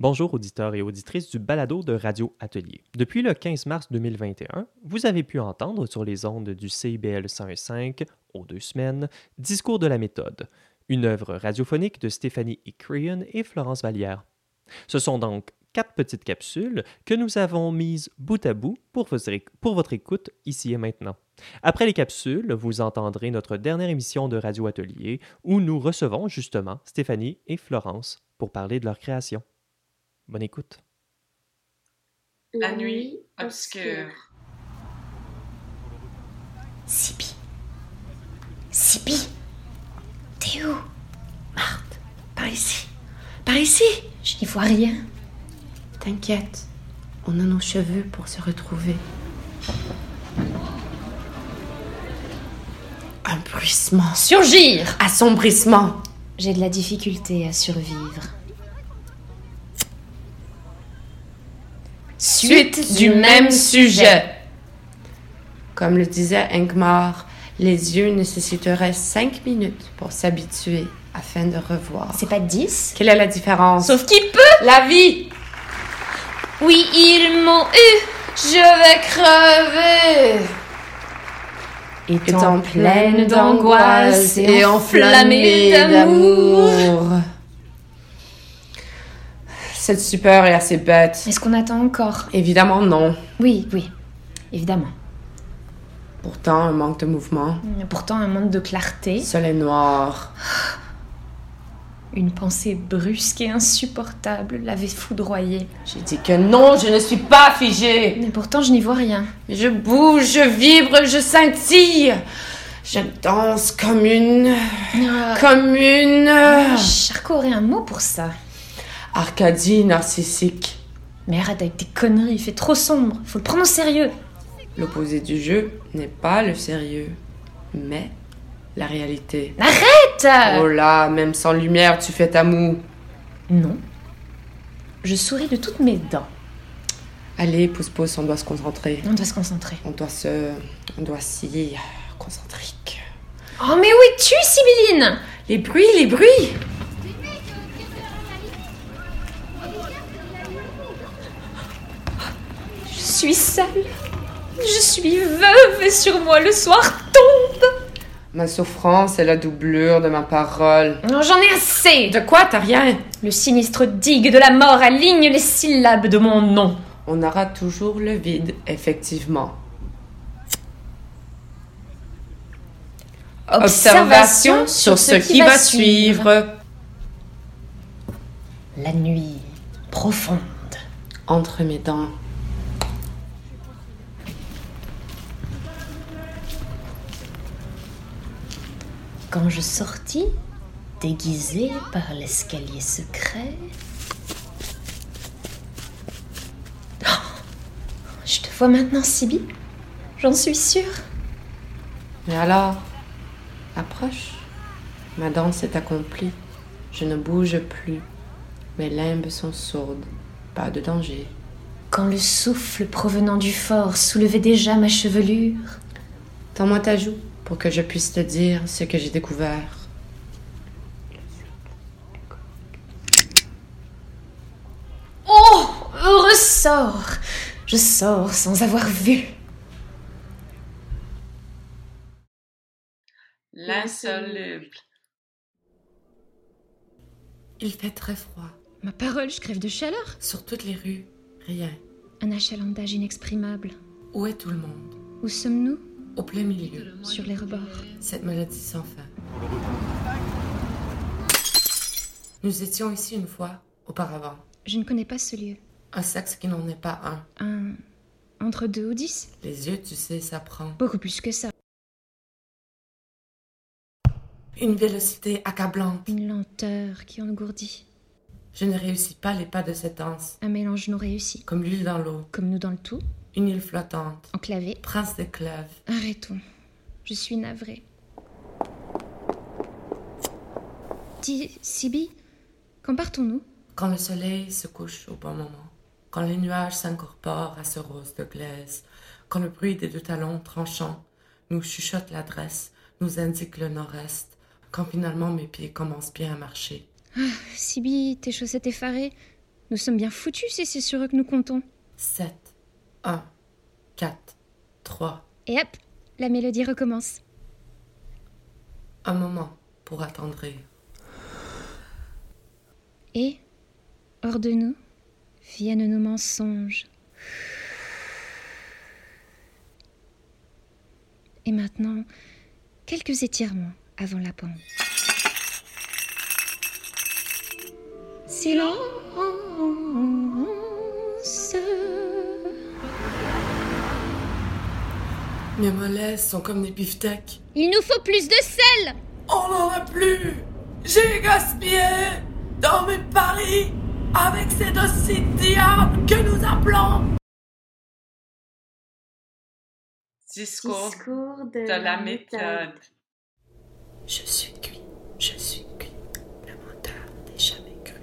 Bonjour auditeurs et auditrices du balado de Radio Atelier. Depuis le 15 mars 2021, vous avez pu entendre sur les ondes du CIBL 101.5, aux deux semaines, Discours de la méthode, une œuvre radiophonique de Stéphanie Icreon et Florence Vallière. Ce sont donc quatre petites capsules que nous avons mises bout à bout pour votre écoute ici et maintenant. Après les capsules, vous entendrez notre dernière émission de Radio Atelier où nous recevons justement Stéphanie et Florence pour parler de leur création. Bonne écoute. La nuit obscure. Sibi. Sibi. T'es où? Marthe, par ici. Par ici Je n'y vois rien. T'inquiète, on a nos cheveux pour se retrouver. Un bruissement. Surgir Assombrissement. J'ai de la difficulté à survivre. Suite du même sujet. Comme le disait Ingmar, les yeux nécessiteraient 5 minutes pour s'habituer afin de revoir. C'est pas 10 Quelle est la différence? Sauf qui peut! La vie! Oui, ils m'ont eu. Je vais crever. Étant pleine d'angoisse et enflammée d'amour. Cette super est assez bête. Est-ce qu'on attend encore? Évidemment non. Oui, oui, évidemment. Pourtant, un manque de mouvement. Pourtant, un manque de clarté. Soleil noir. Une pensée brusque et insupportable l'avait foudroyé. J'ai dit que non, je ne suis pas figée. Mais pourtant, je n'y vois rien. Je bouge, je vibre, je scintille. Je danse comme une. Ah. Comme une. Charcot aurait un mot pour ça. Arcadie narcissique. Mais arrête avec tes conneries, il fait trop sombre. Faut le prendre au sérieux. L'opposé du jeu n'est pas le sérieux, mais la réalité. Arrête Oh là, même sans lumière, tu fais ta moue. Non. Je souris de toutes mes dents. Allez, pousse pousse, on doit se concentrer. On doit se concentrer. On doit se. On doit s'y. concentrer. Oh, mais où es-tu, Sibylline? Les bruits, les bruits suis seule. Je suis veuve et sur moi le soir tombe. Ma souffrance est la doublure de ma parole. Non, j'en ai assez. De quoi T'as rien? Le sinistre digue de la mort aligne les syllabes de mon nom. On aura toujours le vide, effectivement. Observation sur ce qui va suivre. La nuit profonde. Entre mes dents. Quand je sortis, déguisée par l'escalier secret. Oh je te vois maintenant, Siby. J'en suis sûre. Mais alors Approche. Ma danse est accomplie. Je ne bouge plus. Mes limbes sont sourdes. Pas de danger. Quand le souffle provenant du fort soulevait déjà ma chevelure. Tends-moi ta joue pour que je puisse te dire ce que j'ai découvert. Oh Heureux sort Je sors sans avoir vu. L'insoluble. Il fait très froid. Ma parole, je crève de chaleur. Sur toutes les rues, rien. Un achalandage inexprimable. Où est tout le monde? Où sommes-nous? Au plein milieu. Sur les rebords. Cette maladie sans fin. Nous étions ici une fois, auparavant. Je ne connais pas ce lieu. Un sexe qui n'en est pas un. Un. Entre deux ou dix? Les yeux, tu sais, ça prend. Beaucoup plus que ça. Une vélocité accablante. Une lenteur qui engourdit. Je ne réussis pas les pas de cette danse. Un mélange non réussi. Comme l'huile dans l'eau. Comme nous dans le tout. Une île flottante. Enclavée. Prince des clubs. Arrêtons. Je suis navrée. Dis, Siby, quand partons-nous? Quand le soleil se couche au bon moment. Quand les nuages s'incorporent à ce rose de glaise. Quand le bruit des deux talons tranchants nous chuchote l'adresse, nous indique le nord-est. Quand finalement mes pieds commencent bien à marcher. Ah, Siby, tes chaussettes effarées, Nous sommes bien foutus si c'est sur eux que nous comptons. 7, 1, 4, 3. Et hop, la mélodie recommence. Un moment pour attendrir. Et, hors de nous, viennent nos mensonges. Et maintenant, quelques étirements avant la pente. Silence. Mes mollets sont comme des beefsteaks. Il nous faut plus de sel On n'en a plus J'ai gaspillé dans mes paris avec ces dossiers diables que nous appelons Discours Discours de, de la méthode. Je suis cuit, je suis cuit. Le menteur n'est jamais cru.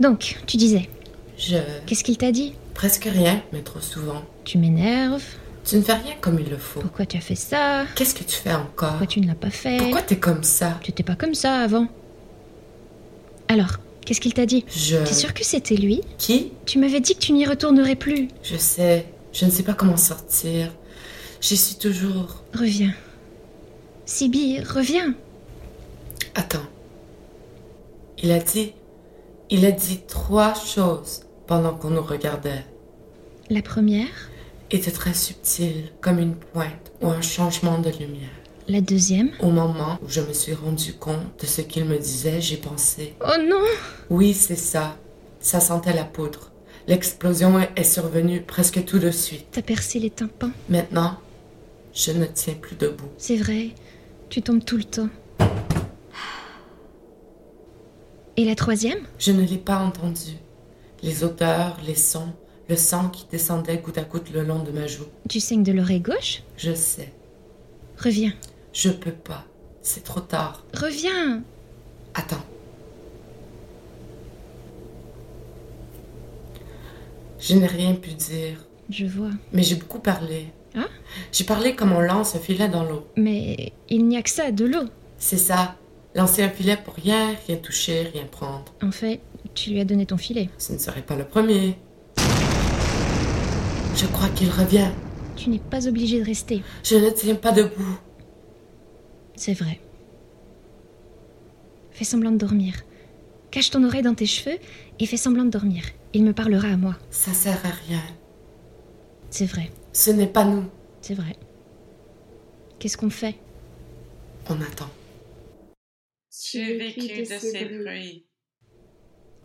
Donc, tu disais, Je. qu'est-ce qu'il t'a dit? Presque rien, mais trop souvent. Tu m'énerves Tu ne fais rien comme il le faut. Pourquoi tu as fait ça? Qu'est-ce que tu fais encore? Pourquoi tu ne l'as pas fait? Pourquoi t'es comme ça? Tu étais pas comme ça avant. Alors, qu'est-ce qu'il t'a dit? Je. T'es sûr que c'était lui? Qui? Tu m'avais dit que tu n'y retournerais plus. Je sais. Je ne sais pas comment sortir. J'y suis toujours. Reviens. Sibyl, reviens. Attends. Il a dit. Il a dit trois choses pendant qu'on nous regardait. La première, Était très subtil, comme une pointe ou un changement de lumière. la deuxième? Au moment où je me suis rendu compte de ce qu'il me disait, j'ai pensé. Oh non Oui, c'est ça. Ça sentait la poudre. L'explosion est survenue presque tout de suite. T'as percé les tympans? Maintenant, je ne tiens plus debout. C'est vrai, tu tombes tout le temps. Et la troisième? Je ne l'ai pas entendu. Les odeurs, les sons, le sang qui descendait goutte à goutte le long de ma joue. Tu saignes de l'oreille gauche? Je sais. Reviens. Je peux pas. C'est trop tard. Reviens Attends. Je n'ai rien pu dire, Je vois. mais j'ai beaucoup parlé. Hein? J'ai parlé comme on lance un filet dans l'eau. Mais il n'y a que ça, de l'eau. C'est ça. Lancer un filet pour rien, rien toucher, rien prendre. En fait, tu lui as donné ton filet. Ce ne serait pas le premier. Je crois qu'il revient. Tu n'es pas obligé de rester. Je ne tiens pas debout. C'est vrai. Fais semblant de dormir. Cache ton oreille dans tes cheveux et fais semblant de dormir. Il me parlera à moi. Ça sert à rien. C'est vrai, Ce n'est pas nous. c'est vrai. Qu'est-ce qu'on fait? On attend. Tu vécu de ces bruits.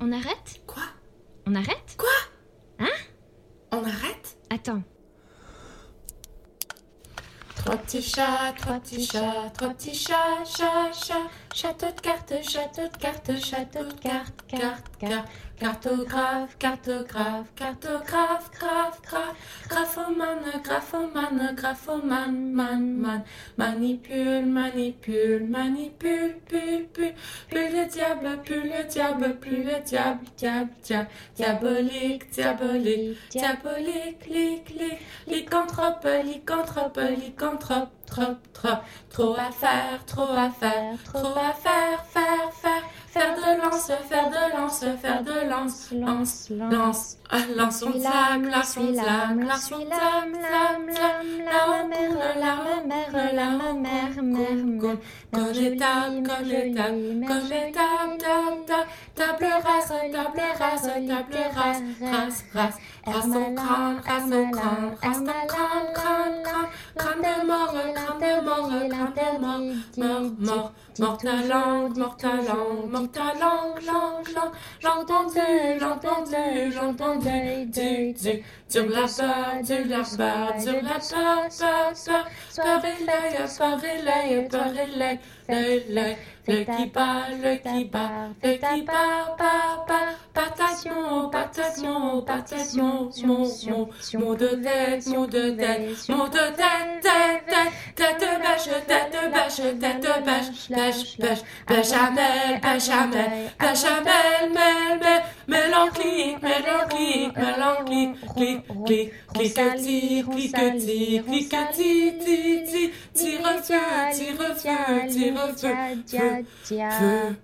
On arrête? Quoi? On arrête? On arrête? Attends. Trois petits chats, trois petits chats, trois petits chats, chat, chat. Château de cartes, château de cartes, château de cartes, carte, carte. Cartographe, cartographe, cartographe, graphe, graphe. Graphomane, graphomane, graphomane, man, man. Manipule, manipule, manipule, pule, pule. Plus le diable, plus le diable, plus le diable, diable, diable. Diabolique, diabolique, diabolique, lic, lic. Lycanthrope, lycanthrope, lycanthrope, trop, trop. Trop à faire, trop à faire, trop à faire, faire, faire. Faire de lance, faire de lance, faire de lance, lance, lance. Ah, Lançons flamme, lançons flamme, lançons flamme, flamme, flamme. Larme mère, larme mère, mère, mère, Connétable, connétable, connétable, table, table, table rase, table rase, table rase, race, race. Rase au crâne, rase au crâne, rase au crâne, crâne, crâne. Crâne de mort, crâne de mort, crâne de mort, mort, mort. Mort ta langue, mort ta langue, mort ta langue, langue, langue. J'entendais, j'entendais, j'entendais, du, du. Sur la barre, sur la barre, sur la barre, barre, barre. Par relais, par relais, par relais, relais. Le qui bat, le qui bat, le qui bat, bat, bat. Partation, partation, partation, mon, mon, mon de tête, mon de tête, mon de tête, tête, tête. Tête de bêche, tête de bêche, tête de bêche, bêche, bêche. Béchamel, béchamel, béchamel, mel, mel. Mélancolique, mélancolique, mélancolique, clic, clic, cliquetis, cliquetis, cliquetis, ti, ti. Tire feu, tire feu, tire feu, feu, feu.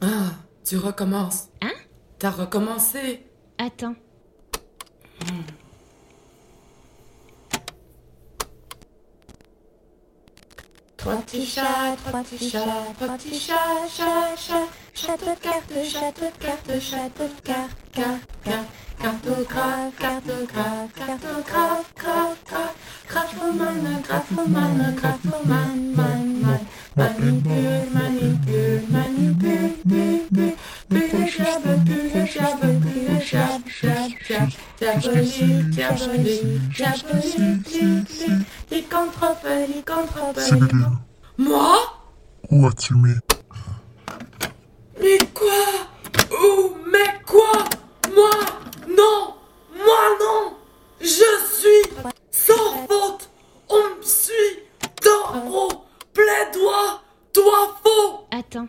Ah. Tu recommences. Hein? T'as recommencé. Attends. Trois petits chats, trois petits chats, trois petits chats, chat, chat, château de cartes, château de cartes, château de cartes, carte, carte, cartographe, cartographe, cartographe, graphe, graphe, graphoman, graphoman, graphoman, man, man, manipule, manipule, manipule, pule, pule, Moi Où as-tu mis Mais quoi? Où? Mais quoi? Moi? Non! Moi non! Je suis sans faute. On me suit Dans au plaidois Toi faux. Attends.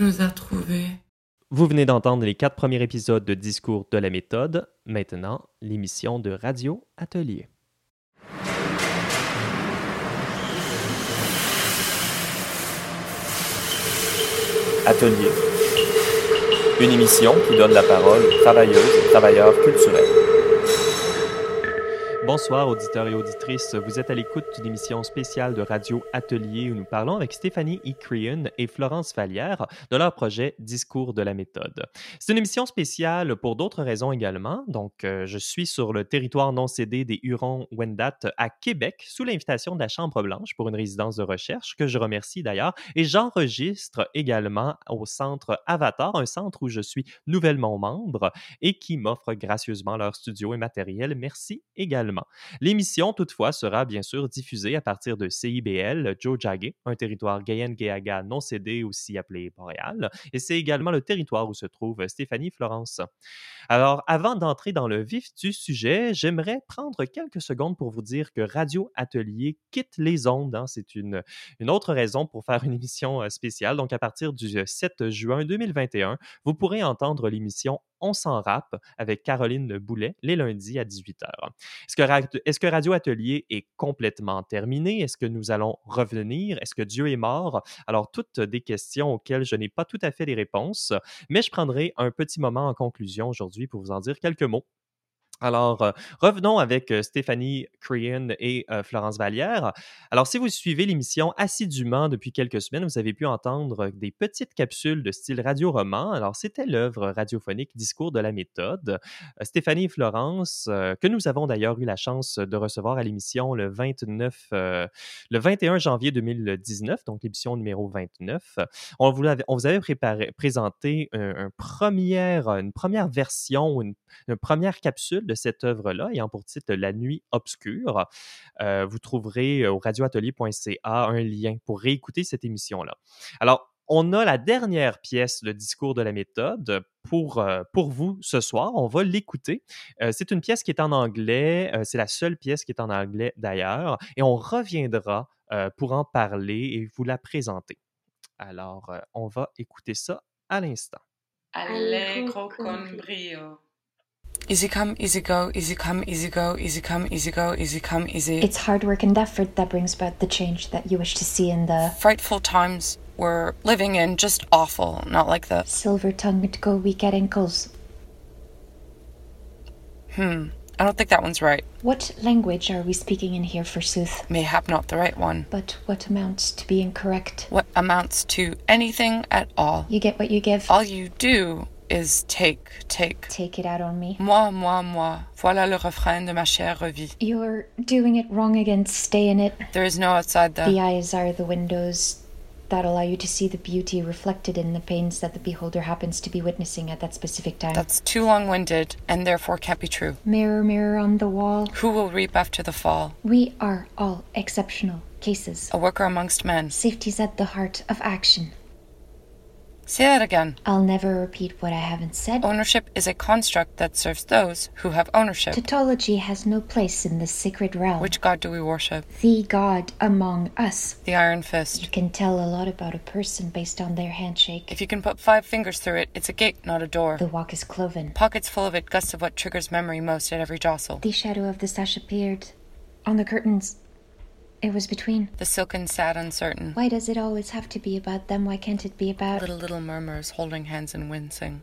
Nous a trouvés. Vous venez d'entendre les quatre premiers épisodes de Discours de la méthode. Maintenant, l'émission de Radio Atelier. Atelier. Une émission qui donne la parole aux travailleuses et travailleurs culturels. Bonsoir auditeurs et auditrices, vous êtes à l'écoute d'une émission spéciale de Radio Atelier où nous parlons avec Stéphanie E. Crean et Florence Vallière de leur projet Discours de la méthode. C'est une émission spéciale pour d'autres raisons également. Donc, euh, je suis sur le territoire non cédé des Hurons-Wendat à Québec sous l'invitation de la Chambre Blanche pour une résidence de recherche que je remercie d'ailleurs et j'enregistre également au centre Avatar, un centre où je suis nouvellement membre et qui m'offre gracieusement leur studio et matériel. Merci également. L'émission, toutefois, sera bien sûr diffusée à partir de CIBL, Joe Jagge, un territoire Gayen-Gayaga non cédé, aussi appelé Montréal, et c'est également le territoire où se trouve Stéphanie Florence. Alors, avant d'entrer dans le vif du sujet, j'aimerais prendre quelques secondes pour vous dire que Radio Atelier quitte les ondes. hein. C'est une, une autre raison pour faire une émission euh, spéciale. Donc, à partir du euh, 7 juin 2021, vous pourrez entendre l'émission On s'en rappe avec Caroline Boulet les lundis à 18h. Est-ce que, que Radio Atelier est complètement terminé? Est-ce que nous allons revenir? Est-ce que Dieu est mort? Alors, toutes des questions auxquelles je n'ai pas tout à fait les réponses, mais je prendrai un petit moment en conclusion aujourd'hui pour vous en dire quelques mots. Alors, euh, revenons avec euh, Stéphanie Crean et euh, Florence Vallière. Alors, si vous suivez l'émission assidûment depuis quelques semaines, vous avez pu entendre des petites capsules de style radio-roman. Alors, c'était l'œuvre radiophonique Discours de la méthode. Stéphanie et Florence, que nous avons d'ailleurs eu la chance de recevoir à l'émission le 29, euh, le 21 janvier 2019, donc l'émission numéro 29. On vous, avait, on vous avait préparé, présenté une première version, une première capsule de cette œuvre-là, ayant pour titre La nuit obscure. Euh, vous trouverez au radioatelier.ca un lien pour réécouter cette émission-là. Alors, on a la dernière pièce, le discours de la méthode, pour, euh, pour vous ce soir. On va l'écouter. Euh, c'est une pièce qui est en anglais. euh, c'est la seule pièce qui est en anglais d'ailleurs. Et on reviendra euh, pour en parler et vous la présenter. Alors, euh, on va écouter ça à l'instant. Allegro con brio. Easy come, easy go, easy come, easy go, easy come, easy go, easy come, easy. It's hard work and effort that brings about the change that you wish to see in the frightful times we're living in, just awful, not like the. silver tongued go weak at ankles. Hmm, I don't think that one's right. What language are we speaking in here, forsooth? Mayhap not the right one. But what amounts to being correct? What amounts to anything at all. You get what you give. All you do is take, take. Take it out on me. Moi, moi, moi. Voilà le refrain de ma chère revie. You're doing it wrong again. Stay in it. There is no outside The the. eyes are the windows that allow you to see the beauty reflected in the pains that the beholder happens to be witnessing at that specific time. That's too long winded and therefore can't be true. Mirror, mirror on the wall. Who will reap after the fall? We are all exceptional cases. A worker amongst men. Safety's at the heart of action. Say that again. I'll never repeat what I haven't said. Ownership is a construct that serves those who have ownership. Tautology has no place in this sacred realm. Which god do we worship? the God among us. The Iron fist. You can tell a lot about a person based on their handshake. If you can put five fingers through it, it's a gate, not a door. The walk is cloven. Pockets full of it, gusts of what triggers memory most at every jostle. The shadow of the sash appeared on the curtains. It was between. The silken sad uncertain. Why does it always have to be about them? Why can't it be about. Little, little murmurs, holding hands and wincing.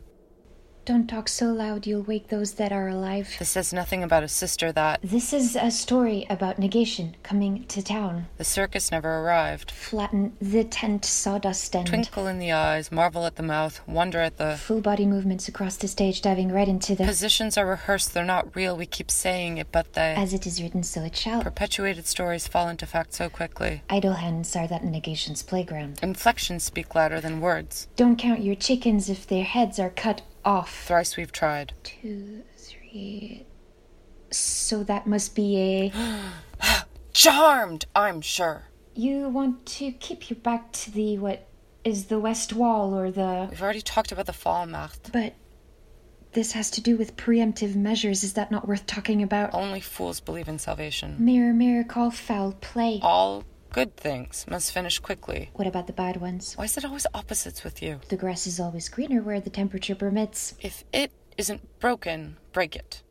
Don't talk so loud, you'll wake those that are alive. This says nothing about a sister that This is a story about negation coming to town. the circus never arrived. Flatten the tent sawdust end. Twinkle in the eyes, marvel at the mouth, wonder at the. Full body movements across the stage, diving right into the. Positions are rehearsed, they're not real, we keep saying it, but they. As it is written, so it shall. Perpetuated stories fall into fact so quickly. Idle hands are that negation's playground. Inflections speak louder than words. Don't count your chickens if their heads are cut off. Thrice we've tried. Two, three. So that must be a. Charmed, I'm sure. You want to keep your back to the what is the west wall or the. We've already talked about the fall, Marthe. But this has to do with preemptive measures. Is that not worth talking about? Only fools believe in salvation. Mirror, mirror, call foul play. All good things must finish quickly. What about the bad ones? Why is it always opposites with you? The grass is always greener where the temperature permits. If it isn't broken, break it.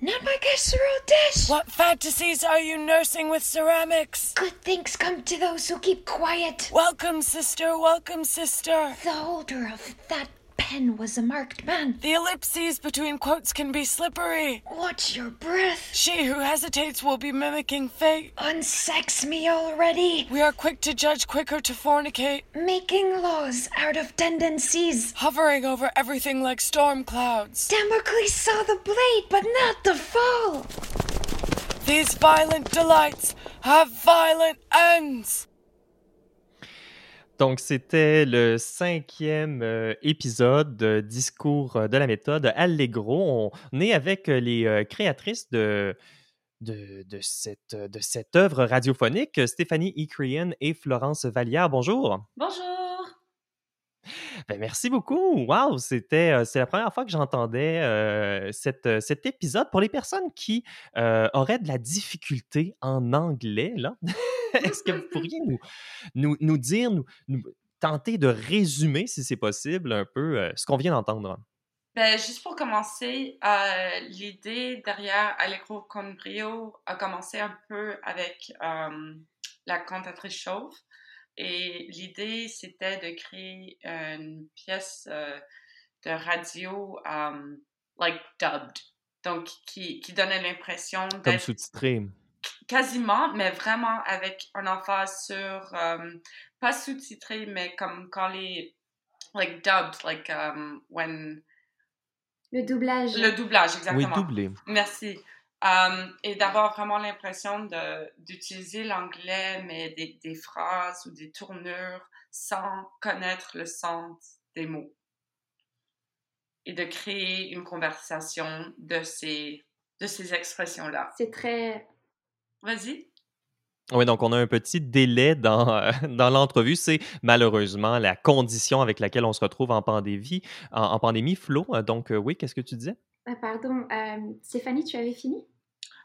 Not my casserole dish! What fantasies are you nursing with ceramics? Good things come to those who keep quiet. Welcome, sister, welcome, sister. The holder of that pen was a marked man. The ellipses between quotes can be slippery. Watch your breath. She who hesitates will be mimicking fate. Unsex me already. We are quick to judge, quicker to fornicate, Making laws out of tendencies. hovering over everything like storm clouds. Damocles saw the blade, but not the fall. These violent delights have violent ends. Donc, c'était le cinquième euh, épisode de Discours euh, de la méthode Allegro. On est avec euh, les euh, créatrices de, de, de cette, de cette œuvre radiophonique, Stéphanie Ecrian et Florence Vallière. Bonjour. Bonjour. Ben, merci beaucoup. Wow, c'était euh, c'est la première fois que j'entendais euh, cette, cet épisode. Pour les personnes qui euh, auraient de la difficulté en anglais, là, est-ce que vous pourriez nous, nous, nous dire, nous, nous tenter de résumer, si c'est possible, un peu euh, ce qu'on vient d'entendre? Ben, juste pour commencer, euh, l'idée derrière Allegro con brio a commencé un peu avec euh, la cantatrice chauve. Et l'idée, c'était de créer une pièce de radio, um, like dubbed. Donc, qui, qui donnait l'impression Comme sous-titré. Quasiment, mais vraiment avec un emphase sur, euh, pas sous-titré, mais comme quand les, like dubbed, like um, when, Le doublage. le doublage, Oui, exactement. doublé. Merci. Um, et d'avoir vraiment l'impression de- d'utiliser l'anglais, mais des, des phrases ou des tournures sans connaître le sens des mots. Et de créer une conversation de ces, de ces expressions-là. C'est très. Vas-y. Oui, donc on a un petit délai dans, euh, dans l'entrevue. C'est malheureusement la condition avec laquelle on se retrouve en pandémie. En, en pandémie, Flo. Donc, euh, oui, qu'est-ce que tu disais? Ah, pardon, euh, Stéphanie, tu avais fini?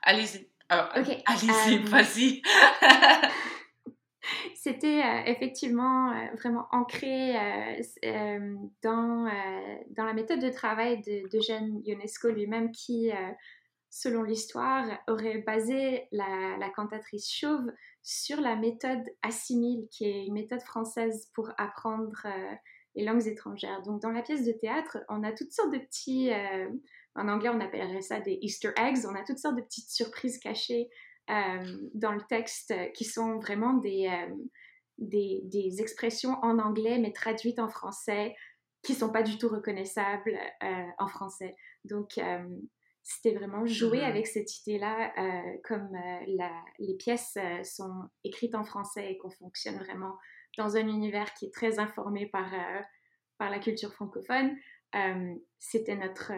Allez-y. Euh, Ok, Allez-y, euh, vas-y. C'était euh, effectivement euh, vraiment ancré euh, euh, dans, euh, dans la méthode de travail de- d'Eugène Ionesco lui-même qui, euh, selon l'histoire, aurait basé la, cantatrice chauve sur la méthode assimile, qui est une méthode française pour apprendre euh, les langues étrangères. Donc dans la pièce de théâtre, on a toutes sortes de petits, euh, en anglais on appellerait ça des Easter eggs, on a toutes sortes de petites surprises cachées euh, dans le texte qui sont vraiment des, des, des expressions en anglais mais traduites en français qui sont pas du tout reconnaissables en français. Donc c'était vraiment jouer Mhm. avec cette idée-là, euh, comme euh, la- les pièces euh, sont écrites en français et qu'on fonctionne vraiment dans un univers qui est très informé par, par la culture francophone. C'était notre,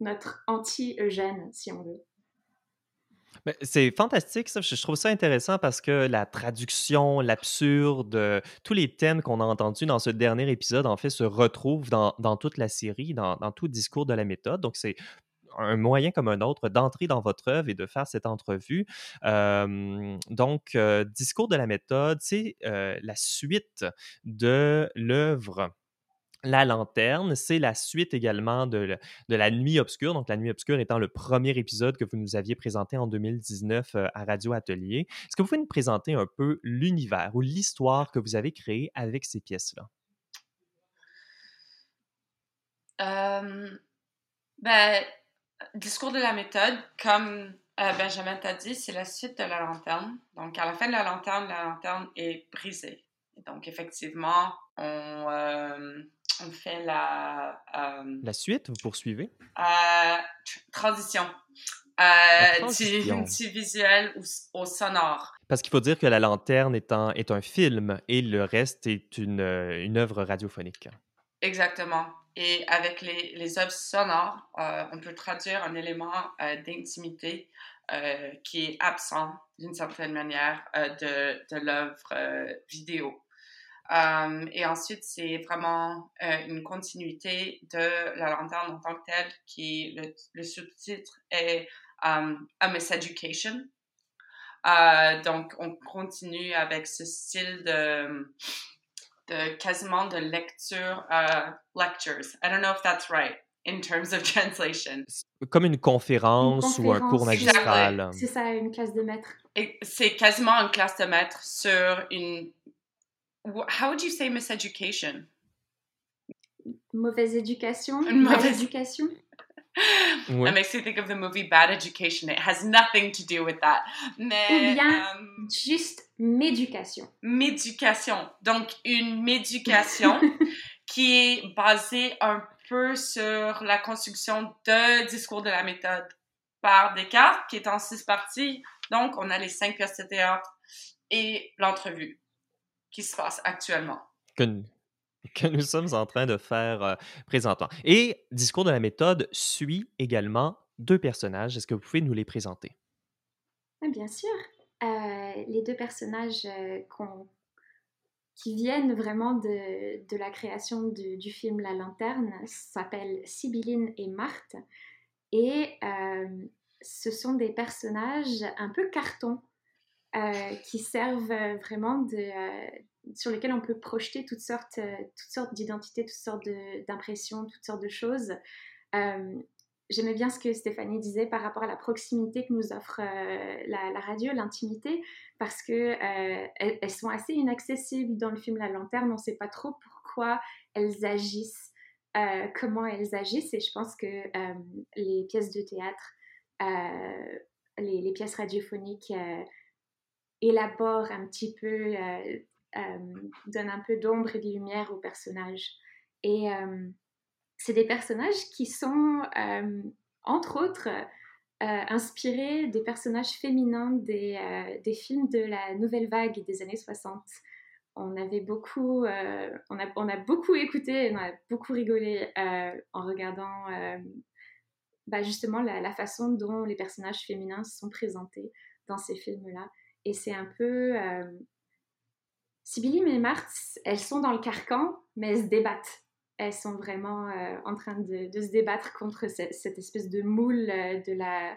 notre anti-Eugène, si on veut. C'est fantastique, ça. Je trouve ça intéressant parce que la traduction, l'absurde, euh, tous les thèmes qu'on a entendus dans ce dernier épisode, en fait, se retrouvent dans, dans toute la série, dans, dans tout discours de la méthode. Donc, c'est un moyen comme un autre d'entrer dans votre œuvre et de faire cette entrevue. Donc, discours de la méthode, c'est la suite de l'œuvre la lanterne, c'est la suite également de, de La Nuit Obscure. Donc, La Nuit Obscure étant le premier épisode que vous nous aviez présenté en 2019 euh, à Radio Atelier. Est-ce que vous pouvez nous présenter un peu l'univers ou l'histoire que vous avez créée avec ces pièces-là? Euh, ben, discours de la méthode, comme euh, Benjamin t'a dit, c'est la suite de la lanterne. Donc, à la fin de la lanterne, la lanterne est brisée. Donc, effectivement, on, euh, on fait la euh, La suite, vous poursuivez? tr- transition. Du, du visuel au, au sonore. Parce qu'il faut dire que La Lanterne est un, est un film et le reste est une, une œuvre radiophonique. Exactement. Et avec les, les œuvres sonores, euh, on peut traduire un élément euh, d'intimité euh, qui est absent d'une certaine manière de, de l'œuvre vidéo. Et ensuite, c'est vraiment une continuité de la lanterne en tant que telle, qui le, sous-titre est um, A Miseducation. Donc, on continue avec ce style de, de quasiment de lecture, euh, lectures. I don't know if that's right in terms of translation. Comme une conférence, Une ou un cours magistral. C'est ça, une classe de maître. C'est quasiment une classe de maître sur une. How would you say miseducation? Mauvaise éducation, Une mauvaise- éducation? Oui. That makes me think of the movie Bad Education. It has nothing to do with that. Mais. Ou bien- euh, Juste méducation. médication. Donc, une médication qui est basée un peu sur la construction de discours de la méthode par Descartes, qui est en six parties. Donc, on a les cinq pièces de théâtre et l'entrevue qui se passe actuellement. que, que nous sommes en train de faire euh, présentement. Et Discours de la méthode suit également deux personnages. Est-ce que vous pouvez nous les présenter? Bien sûr. Euh, les deux personnages euh, qui viennent vraiment de, la création du, film La Lanterne s'appellent Sibylline et Marthe. Et euh, ce sont des personnages un peu carton euh, qui servent vraiment de, sur lesquels on peut projeter toutes sortes, euh, toutes sortes d'identités, toutes sortes d'impressions, toutes sortes de choses. Euh, J'aimais bien ce que Stéphanie disait par rapport à la proximité que nous offre euh, la, radio, l'intimité, parce que euh, elles, sont assez inaccessibles dans le film La Lanterne. On ne sait pas trop pourquoi elles agissent, comment elles agissent, et je pense que les pièces de théâtre, les, pièces radiophoniques élaborent un petit peu, euh, donnent un peu d'ombre et de lumière aux personnages. Et euh, c'est des personnages qui sont, euh, entre autres, euh, inspirés des personnages féminins des, des films de la nouvelle vague des années 60. On avait beaucoup, on, a, on a beaucoup écouté, on a beaucoup rigolé en regardant bah, justement la façon dont les personnages féminins sont présentés dans ces films-là. Et c'est un peu... Sibylline et Marthe, elles sont dans le carcan, mais elles se débattent elles sont vraiment euh, en train de, se débattre contre cette, espèce de moule euh, de la,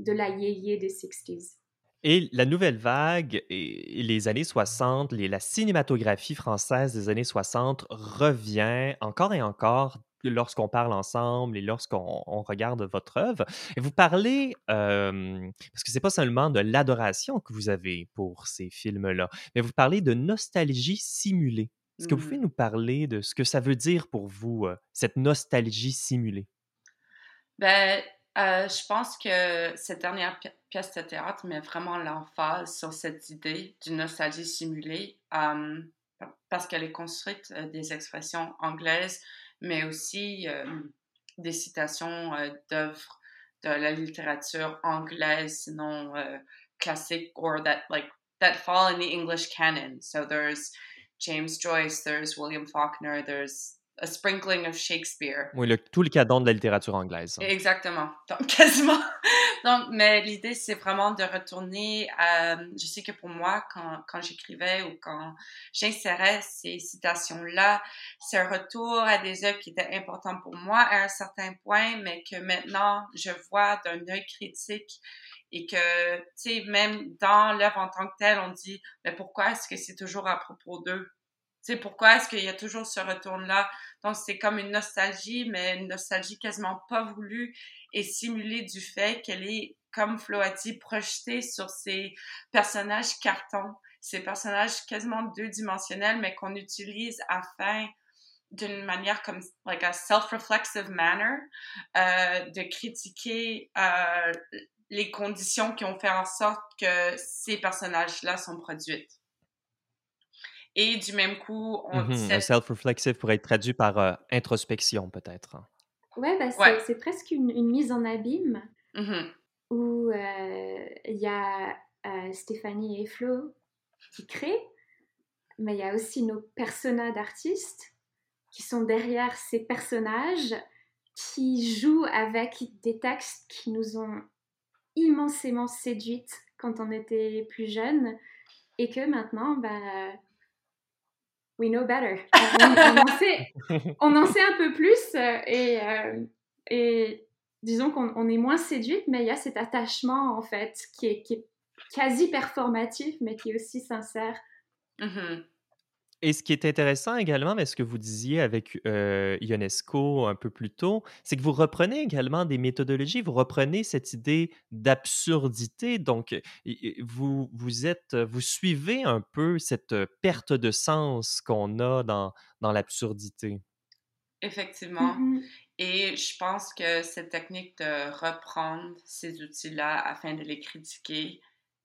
de la yéyé des 60s. Et la nouvelle vague et les années 60, les- la cinématographie française des années 60 revient encore et encore lorsqu'on parle ensemble et lorsqu'on on regarde votre œuvre. Et vous parlez, euh, parce que c'est pas seulement de l'adoration que vous avez pour ces films-là, mais vous parlez de nostalgie simulée. Est-ce que vous pouvez Mhm. nous parler de ce que ça veut dire pour vous, euh, cette nostalgie simulée? Ben, euh, je pense que cette dernière pi- pièce de théâtre met vraiment l'emphase sur cette idée d'une nostalgie simulée parce qu'elle est construite euh, des expressions anglaises, mais aussi des citations d'œuvres de la littérature anglaise, sinon classique, or that like that fall in the English canon. So there's James Joyce, there's William Faulkner, there's a sprinkling of Shakespeare. Oui, le, tout le canon de la littérature anglaise. Exactement. Donc, quasiment. Donc, mais l'idée, c'est vraiment de retourner à... Je sais que pour moi, quand, quand j'écrivais ou quand j'insérais ces citations-là, c'est un retour à des œuvres qui étaient importantes pour moi à un certain point, mais que maintenant, je vois d'un œil critique et que, tu sais, même dans l'œuvre en tant que telle, on dit, mais pourquoi est-ce que c'est toujours à propos d'eux? Tu sais, pourquoi est-ce qu'il y a toujours ce retour-là? Donc, c'est comme une nostalgie, mais une nostalgie quasiment pas voulue et simulée du fait qu'elle est, comme Flo a dit, projetée sur ces personnages cartons, ces personnages quasiment deux-dimensionnels, mais qu'on utilise afin d'une manière comme like a self-reflexive manner euh, de critiquer euh, les conditions qui ont fait en sorte que ces personnages-là sont produites. Et du même coup, on mm -hmm. Self-reflexive pourrait être traduit par euh, introspection, peut-être. Ouais, bah, c'est ouais. presque une, une, mise en abîme mm -hmm. où il y a euh, Stéphanie et Flo qui créent, mais il y a aussi nos personnages d'artistes qui sont derrière ces personnages qui jouent avec des textes qui nous ont immensément séduites quand on était plus jeune et que maintenant, bah, we know better. On, on, en, sait, on en, sait, un peu plus euh, et, euh, et disons qu'on on est moins séduite, mais il y a cet attachement en fait qui est, qui est quasi performatif, mais qui est aussi sincère. Mm -hmm. Et ce qui est intéressant également, mais ce que vous disiez avec euh, Ionesco un peu plus tôt, c'est que vous reprenez également des méthodologies, vous reprenez cette idée d'absurdité. Donc, vous, vous êtes, vous suivez un peu cette perte de sens qu'on a dans, dans l'absurdité. Effectivement. Mm -hmm. Et je pense que cette technique de reprendre ces outils-là afin de les critiquer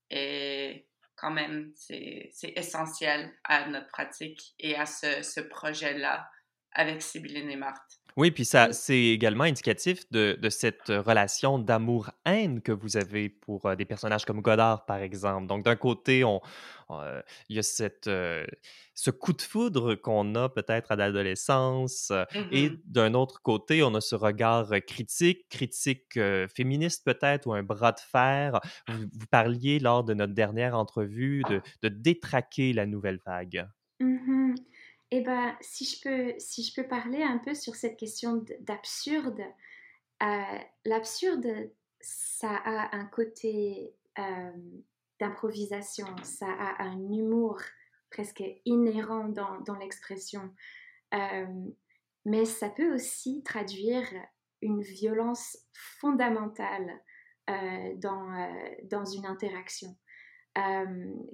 est quand même, c'est essentiel à notre pratique et à ce, projet-là avec Sibylline et Marthe. Oui, puis ça, c'est également indicatif de, de cette relation d'amour-haine que vous avez pour euh, des personnages comme Godard, par exemple. Donc, d'un côté, on, euh, il y a cette, euh, ce coup de foudre qu'on a peut-être à l'adolescence, Mm et -hmm. d'un autre côté, on a ce regard critique, critique féministe peut-être, ou un bras de fer. Vous, vous, parliez lors de notre dernière entrevue de, de détraquer la nouvelle vague. Mm -hmm. Eh ben, si je peux, si je peux parler un peu sur cette question d'absurde, euh, l'absurde, ça a un côté euh, d'improvisation, ça a un humour presque inhérent dans, dans l'expression, euh, mais ça peut aussi traduire une violence fondamentale dans, dans une interaction.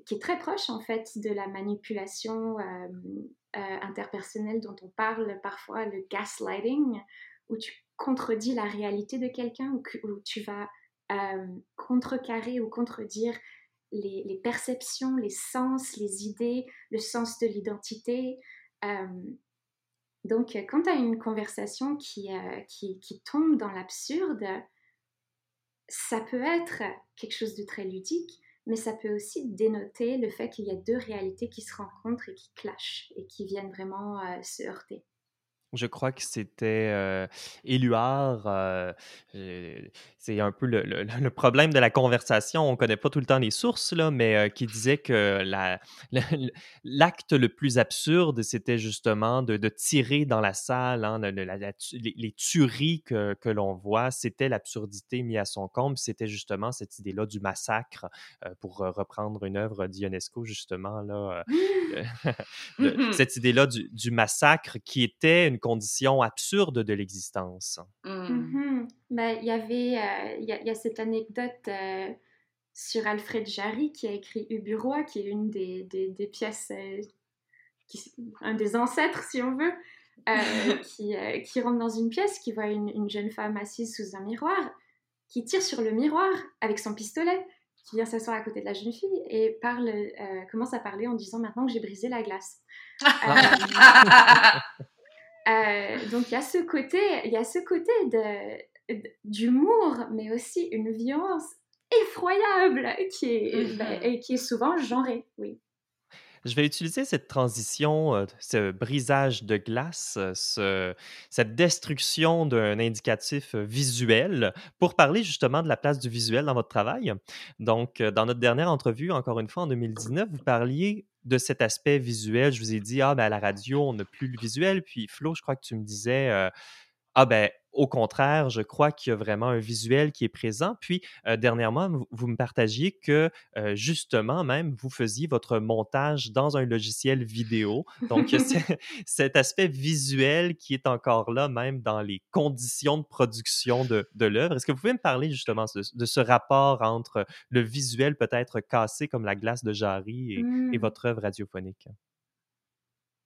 Qui est très proche en fait de la manipulation euh, interpersonnel dont on parle parfois, le gaslighting, où tu contredis la réalité de quelqu'un, où, tu vas euh, contrecarrer ou contredire les, perceptions, les sens, les idées, le sens de l'identité. Euh, donc, quand tu as une conversation euh, qui, qui tombe dans l'absurde, ça peut être quelque chose de très ludique, mais ça peut aussi dénoter le fait qu'il y a deux réalités qui se rencontrent et qui clashent et qui viennent vraiment euh, se heurter. Je crois que c'était euh, Éluard. Euh, c'est un peu le, le, le, problème de la conversation. On ne connaît pas tout le temps les sources, là, mais euh, qui disait que l'acte le plus absurde, c'était justement de, de, tirer dans la salle. Hein, la, les, les, tueries que, que l'on voit, c'était l'absurdité mise à son comble. C'était justement cette idée-là du massacre, euh, pour reprendre une œuvre d'Ionesco, justement. Là, de, cette idée-là du, du massacre qui était une condition absurde de l'existence. Mm -hmm. ben, il, y avait, euh, il, y a, il y a cette anecdote euh, sur Alfred Jarry qui a écrit Uburoi, qui est une des, des, des pièces, euh, qui, un des ancêtres, si on veut, qui, qui, rentre dans une pièce, qui voit une, une, jeune femme assise sous un miroir, qui tire sur le miroir avec son pistolet, qui vient s'asseoir à côté de la jeune fille et parle, commence à parler en disant maintenant que j'ai brisé la glace. Euh, donc il y a ce côté, il y a ce côté d'humour, mais aussi une violence effroyable qui est, mm -hmm. bah, et qui est souvent genrée, oui. Je vais utiliser cette transition, euh, ce brisage de glace, euh, ce- cette destruction d'un indicatif euh, visuel pour parler justement de la place du visuel dans votre travail. Donc, euh, dans notre dernière entrevue, encore une fois en 2019, vous parliez de cet aspect visuel. Je vous ai dit, ah, ben à la radio, on n'a plus le visuel. Puis, Flo, je crois que tu me disais, euh, ah, ben au contraire, je crois qu'il y a vraiment un visuel qui est présent. Puis, euh, dernièrement, vous, vous me partagiez que, euh, justement, même, vous faisiez votre montage dans un logiciel vidéo. Donc, cet aspect visuel qui est encore là, même dans les conditions de production de, de l'œuvre. Est-ce que vous pouvez me parler justement de, de ce rapport entre le visuel peut-être cassé comme la glace de Jarry et, et Hmm. votre œuvre radiophonique?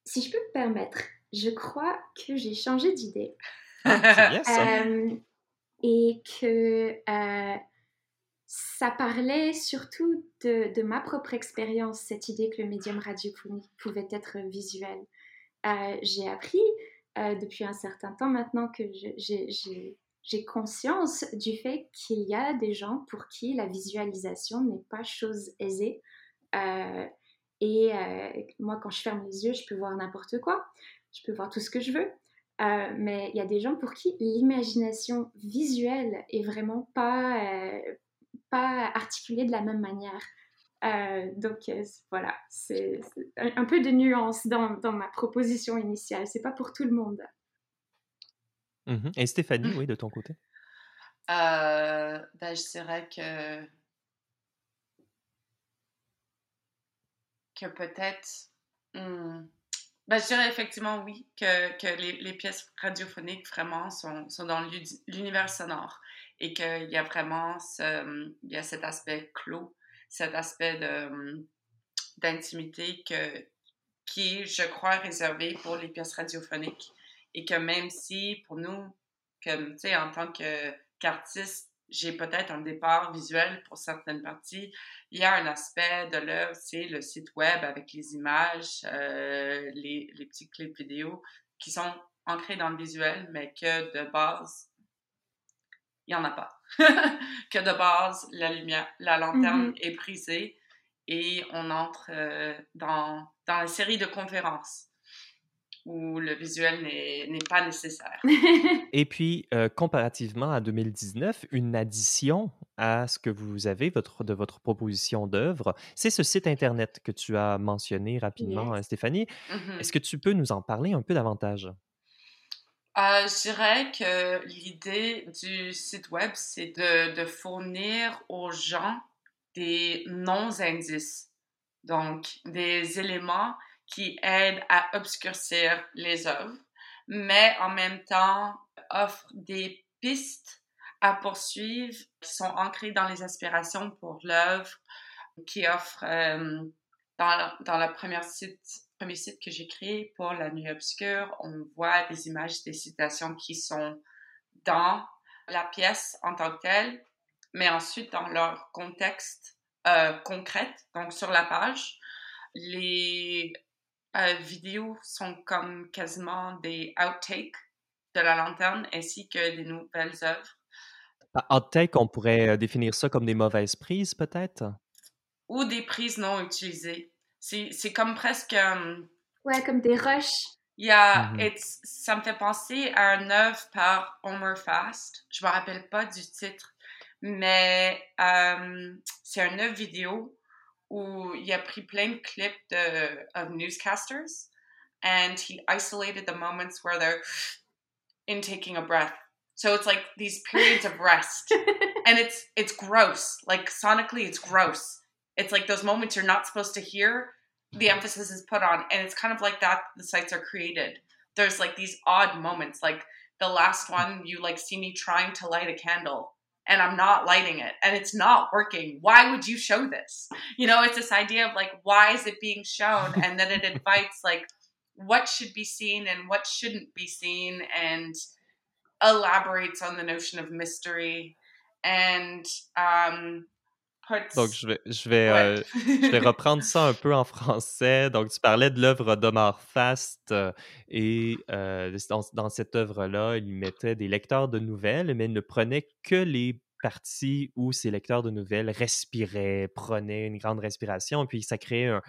Si je peux me permettre, je crois que j'ai changé d'idée. Bien ça. Euh, et que euh, ça parlait surtout de, de ma propre expérience, cette idée que le médium radiophonique pouvait être visuel. Euh, j'ai appris euh, depuis un certain temps maintenant que j'ai- conscience du fait qu'il y a des gens pour qui la visualisation n'est pas chose aisée. Euh, et moi, quand je ferme les yeux, je peux voir n'importe quoi. Je peux voir tout ce que je veux. Euh, mais il y a des gens pour qui l'imagination visuelle est vraiment pas, euh, pas articulée de la même manière. Euh, donc euh, voilà, c'est un, peu de nuance dans, dans ma proposition initiale. C'est pas pour tout le monde. Mhm. Et Stéphanie, oui, de ton côté? Euh, ben, je dirais que que peut-être hmm, ben, je dirais effectivement oui que, que les, pièces radiophoniques vraiment sont, sont dans l'univers sonore. Et qu'il y a vraiment y a cet aspect clos cet aspect d'intimité qui est, je crois réservé pour les pièces radiophoniques. Et que même si pour nous comme en tant que qu'artiste j'ai peut-être un départ visuel pour certaines parties. Il y a un aspect de l'œuvre, c'est le site web avec les images, euh, les, les petits clips vidéo qui sont ancrés dans le visuel, mais que de base, il n'y en a pas. que de base, la lumière, la lanterne Mhm. est brisée et on entre euh, dans, dans la série de conférences où le visuel n'est pas nécessaire. Et puis, euh, comparativement à 2019, une addition à ce que vous avez votre, de votre proposition d'œuvre, c'est ce site Internet que tu as mentionné rapidement, Yes. Stéphanie. Mhm. Est-ce que tu peux nous en parler un peu davantage? Euh, je dirais que l'idée du site web, c'est de, de fournir aux gens des non-indices, donc des éléments qui aident à obscurcir les œuvres, mais en même temps offrent des pistes à poursuivre qui sont ancrées dans les aspirations pour l'œuvre, qui offrent euh, dans, dans le premier site, premier site que j'ai créé pour La Nuit Obscure, on voit des images, des citations qui sont dans la pièce en tant que telle, mais ensuite dans leur contexte euh, concret, donc sur la page. Les euh, vidéos sont comme quasiment des outtakes de la lanterne ainsi que des nouvelles œuvres. En take, on pourrait euh, définir ça comme des mauvaises prises, peut-être? ou des prises non utilisées. C'est c'est comme presque... um, ouais, comme des rushs. Il y a, Mhm. it's- ça me fait penser à un œuvre par Homer Fast. Je me rappelle pas du titre, mais euh, c'est un œuvre vidéo où il a pris plein de clips de of newscasters and he isolated the moments where they're in taking a breath. So it's like these periods of rest, and it's it's gross. Like sonically, it's gross. It's like those moments you're not supposed to hear. The emphasis is put on, and it's kind of like that. The sites are created. There's like these odd moments, like the last one. You like see me trying to light a candle, and I'm not lighting it, and it's not working. Why would you show this? You know, it's this idea of like, why is it being shown? And then it invites like what should be seen and what shouldn't be seen, and elaborates on the notion of mystery and um. Donc, je vais, je vais, Ouais. euh, je vais reprendre ça un peu en français. Donc, tu parlais de l'œuvre d'Omar Fast euh, et euh, dans, dans cette œuvre-là, il mettait des lecteurs de nouvelles, mais il ne prenait que les parties où ces lecteurs de nouvelles respiraient, prenaient une grande respiration, puis ça créait un,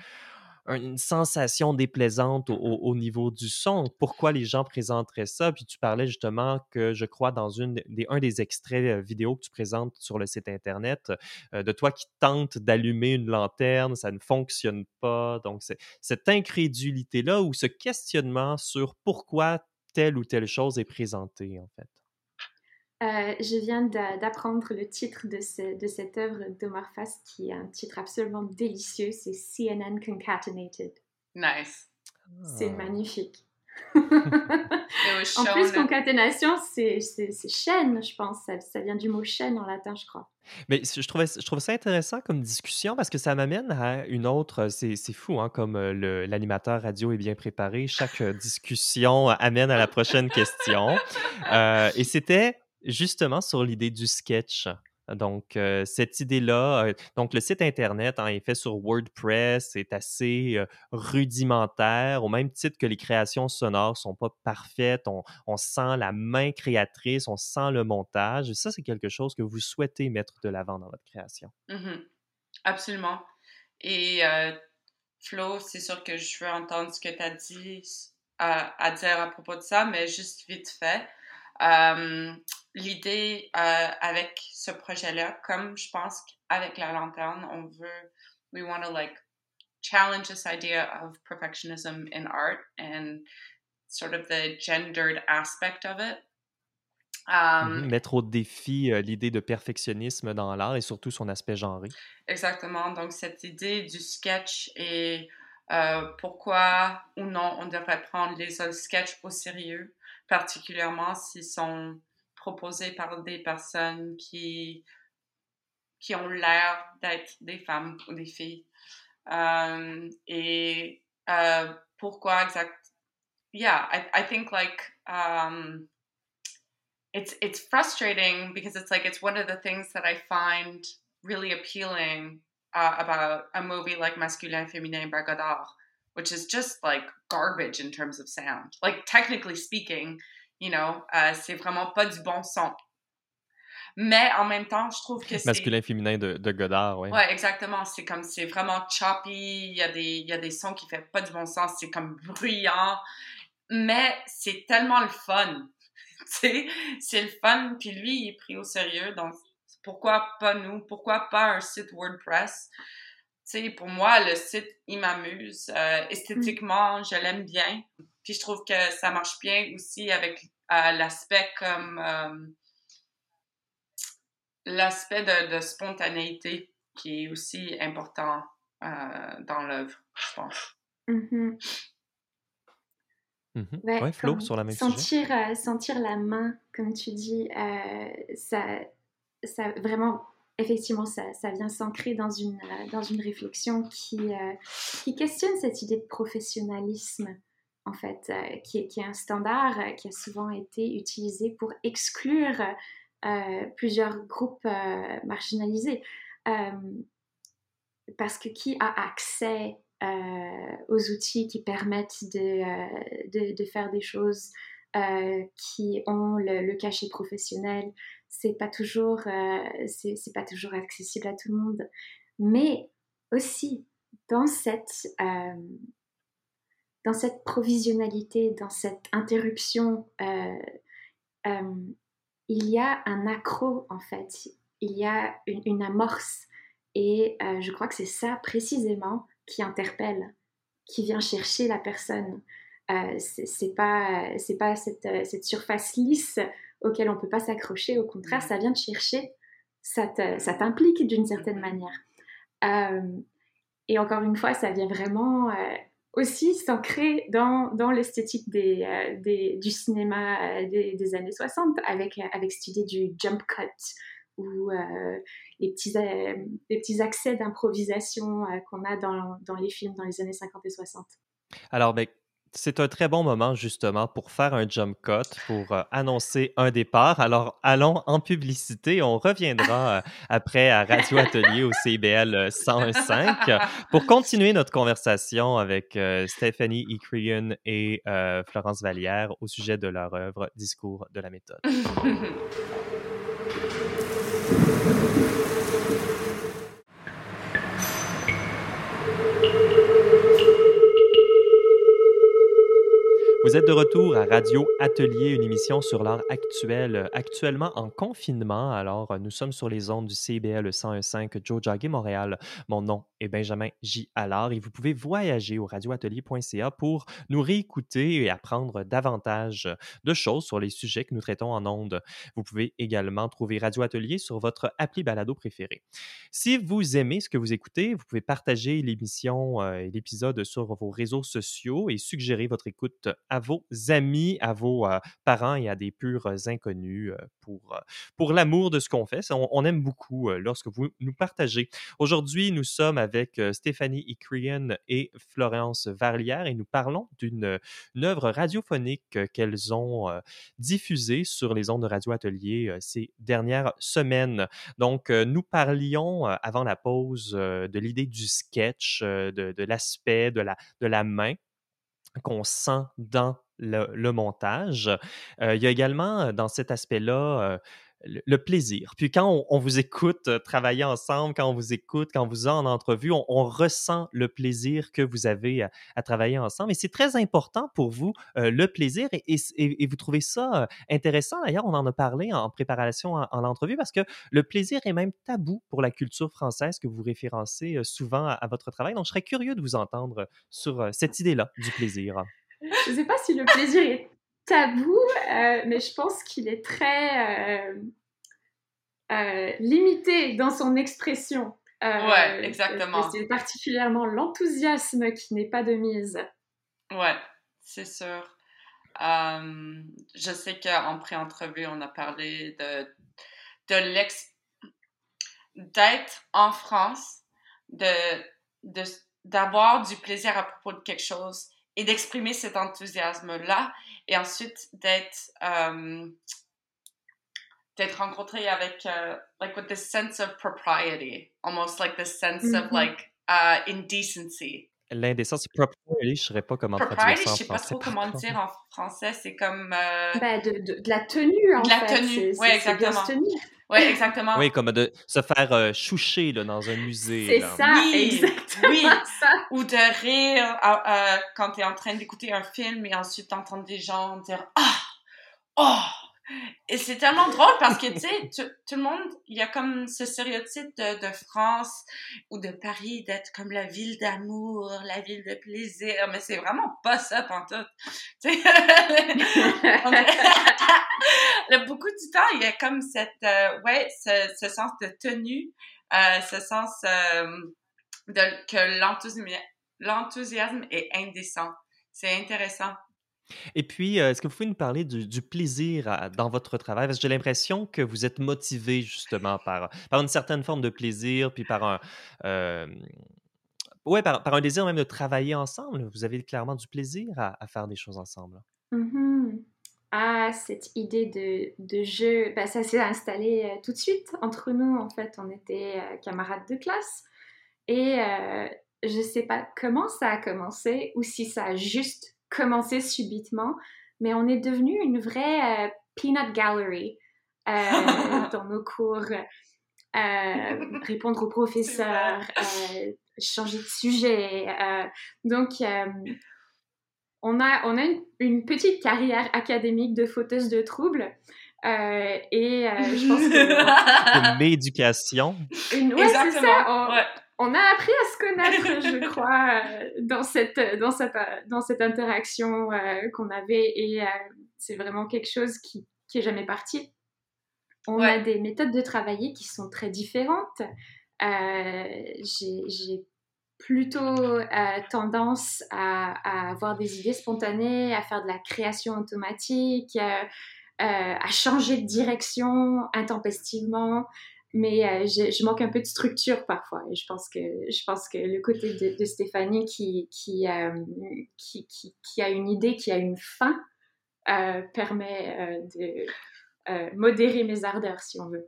une sensation déplaisante au, niveau du son? Pourquoi les gens présenteraient ça? Puis tu parlais justement que, je crois, dans une des, un des extraits vidéo que tu présentes sur le site Internet, de toi qui tente d'allumer une lanterne, ça ne fonctionne pas. Donc, c'est cette incrédulité-là ou ce questionnement sur pourquoi telle ou telle chose est présentée, en fait? Euh, je viens d'apprendre le titre de, de cette œuvre d'Omar Fast, qui est un titre absolument délicieux, c'est CNN Concatenated. Nice. C'est ah. magnifique. en plus, concaténation, c'est chaîne, je pense. Ça, vient du mot chaîne en latin, je crois. Mais je, trouvais, je ça intéressant comme discussion parce que ça m'amène à une autre. C'est fou, hein, comme euh, l'animateur radio est bien préparé. Chaque euh, discussion amène à la prochaine question. et c'était justement sur l'idée du sketch. Donc, cette idée-là, donc le site Internet, en effet, sur WordPress, est assez rudimentaire, au même titre que les créations sonores sont pas parfaites. On, sent la main créatrice, on sent le montage. Et ça, c'est quelque chose que vous souhaitez mettre de l'avant dans votre création. Mmh Absolument. Et Flo, c'est sûr que je veux entendre ce que tu as dit à, dire à propos de ça, mais juste vite fait l'idée euh, avec ce projet-là, comme je pense qu'avec la lanterne, on veut, we want to like challenge this idea of perfectionism in art and sort of the gendered aspect of it. Um, Mettre au défi euh, l'idée de perfectionnisme dans l'art et surtout son aspect genré. Exactement. Donc, cette idée du sketch et euh, pourquoi ou non on devrait prendre les sketchs au sérieux, particulièrement s'ils sont proposés par des personnes qui, qui ont l'air d'être des femmes ou des filles. Um, et uh, pourquoi exact? Yeah, I, I think like um, it's it's frustrating because it's like it's one of the things that I find really appealing uh, about a movie like Masculin Féminin Godard, which is just like garbage in terms of sound. Like technically speaking, You know, euh, c'est vraiment pas du bon son. Mais en même temps, je trouve que c'est... Masculin féminin de, de Godard, oui. Oui, exactement. C'est comme, c'est vraiment choppy. Il y, a des, il y a des sons qui ne font pas du bon sens. C'est comme bruyant. Mais c'est tellement le fun. tu sais, c'est le fun. Puis lui, il est pris au sérieux. Donc, pourquoi pas nous? Pourquoi pas un site WordPress? Tu sais, pour moi, le site, il m'amuse. Euh, esthétiquement, je l'aime bien. Puis je trouve que ça marche bien aussi avec euh, l'aspect comme euh, l'aspect de, spontanéité qui est aussi important euh, dans l'œuvre, je pense. Mm-hmm. Mm-hmm. Flo, sur la même sentir, sentir la main, comme tu dis, ça, ça vraiment effectivement, ça, ça vient s'ancrer dans une, dans une réflexion qui, qui questionne cette idée de professionnalisme en fait, euh, qui, est, un standard euh, qui a souvent été utilisé pour exclure euh, plusieurs groupes marginalisés. parce que qui a accès aux outils qui permettent de, faire des choses qui ont le, cachet professionnel, c'est pas c'est pas toujours accessible à tout le monde. Mais aussi dans cette dans cette provisionnalité, dans cette interruption, euh, euh, il y a un accro en fait, il y a une, amorce. Et euh, je crois que c'est ça précisément qui interpelle, qui vient chercher la personne. c'est pas, c'est pas cette, cette, surface lisse auquel on peut pas s'accrocher. Au contraire, ça vient de chercher, ça t'implique d'une certaine manière. et encore une fois, ça vient vraiment aussi s'ancrer dans, dans l'esthétique des, euh, des, du cinéma euh, des, des, années 60 avec, avec cette idée du jump cut ou euh, les, petits, les petits accès d'improvisation qu'on a dans, dans, les films dans les années 50 et 60. Alors, ben, c'est un très bon moment justement pour faire un jump cut, pour euh, annoncer un départ. Alors allons en publicité. On reviendra euh, après à Radio Atelier au CBL 105 euh, pour continuer notre conversation avec Stephanie Ecrian et Florence Vallière au sujet de leur œuvre Discours de la méthode. êtes de retour à Radio Atelier, une émission sur l'art actuel, euh, actuellement en confinement. Alors, euh, nous sommes sur les ondes du CBL 101.5 Joe Jagger Montréal. Mon nom est Benjamin J. Allard et vous pouvez voyager au radioatelier.ca pour nous réécouter et apprendre davantage de choses sur les sujets que nous traitons en ondes. Vous pouvez également trouver Radio Atelier sur votre appli balado préféré. Si vous aimez ce que vous écoutez, vous pouvez partager l'émission euh, et l'épisode sur vos réseaux sociaux et suggérer votre écoute à vos amis, à vos euh, parents et à des purs inconnus euh, pour, pour l'amour de ce qu'on fait. On, on, aime beaucoup lorsque vous nous partagez. Aujourd'hui, nous sommes avec Stéphanie Icrian et Florence Varlière et nous parlons d'une œuvre radiophonique qu'elles ont diffusée sur les ondes de Radio Atelier ces dernières semaines. Donc, nous parlions avant la pause de l'idée du sketch, de, de l'aspect, de la, de la main qu'on sent dans le, montage. Euh, il y a également dans cet aspect-là le, plaisir. Puis quand on, vous écoute travailler ensemble, quand on vous écoute, quand on vous a en entrevue, on, ressent le plaisir que vous avez à, à travailler ensemble. Et c'est très important pour vous, euh, le plaisir. Et, vous trouvez ça intéressant. D'ailleurs, on en a parlé en préparation en, en l'entrevue parce que le plaisir est même tabou pour la culture française que vous référencez souvent à, à votre travail. Donc, je serais curieux de vous entendre sur cette idée-là du plaisir. Je ne sais pas si le plaisir est tabou, euh, mais je pense qu'il est très euh, euh, limité dans son expression. ouais, exactement. C'est particulièrement l'enthousiasme qui n'est pas de mise. Ouais, c'est sûr. je sais qu'en pré-entrevue, on a parlé de, de l'ex... d'être en France, de, de, d'avoir du plaisir à propos de quelque chose et d'exprimer cet enthousiasme-là et ensuite d'être d'être rencontré avec uh, like with this sense of propriety almost like this sense mm -hmm. of mm-hmm. like uh, indecency L'indécence, propriety, je ne saurais pas comment propriety, traduire ça en je sais pas trop comment le dire en français. C'est comme... Euh... Ben, de, de, de, la tenue, en de fait. De la tenue, oui, exactement. Oui, exactement. Oui, comme de se faire euh, choucher là, dans un musée. C'est ça, oui, exactement oui. ça. Ou de rire euh, quand tu es en train d'écouter un film et ensuite t'entends des gens dire « Ah! Oh! » Et c'est tellement drôle parce que, tu sais, tout le monde, il y a comme ce stéréotype de, France ou de Paris d'être comme la ville d'amour, la ville de plaisir, mais c'est vraiment pas ça, pantoute. Tu sais, beaucoup du temps, il y a comme cette, euh, ouais, ce, ce, sens de tenue, euh, ce sens euh, de, que l'enthousiasme est indécent. C'est intéressant. Et puis, est-ce que vous pouvez nous parler du, plaisir dans votre travail? Parce que j'ai l'impression que vous êtes motivé justement par, par une certaine forme de plaisir, puis par un... Euh, ouais, par, un désir même de travailler ensemble. Vous avez clairement du plaisir à, faire des choses ensemble. Mm -hmm. Ah, cette idée de, jeu, ben, ça s'est installé euh, tout de suite entre nous. En fait, on était euh, camarades de classe. Et euh, je sais pas comment ça a commencé ou si ça a juste commencé subitement, mais on est devenu une vraie euh, peanut gallery euh, dans nos cours. Euh, répondre aux professeurs, euh, changer de sujet. donc, on a, on a une, une, petite carrière académique de fauteuse de troubles. et je pense que... Une éducation. Une, ouais, c'est ça. On, ouais on a appris à se connaître, je crois, euh, dans cette, dans cette, dans cette interaction euh, qu'on avait et euh, c'est vraiment quelque chose qui, qui est jamais parti. On ouais. a des méthodes de travailler qui sont très différentes. J'ai plutôt tendance à, à, avoir des idées spontanées, à faire de la création automatique, à changer de direction intempestivement mais euh, je, je, manque un peu de structure parfois. Et je pense que, je pense que le côté de, de Stéphanie qui, qui, euh, qui, qui, qui, a une idée, qui a une fin, euh, permet de modérer mes ardeurs, si on veut.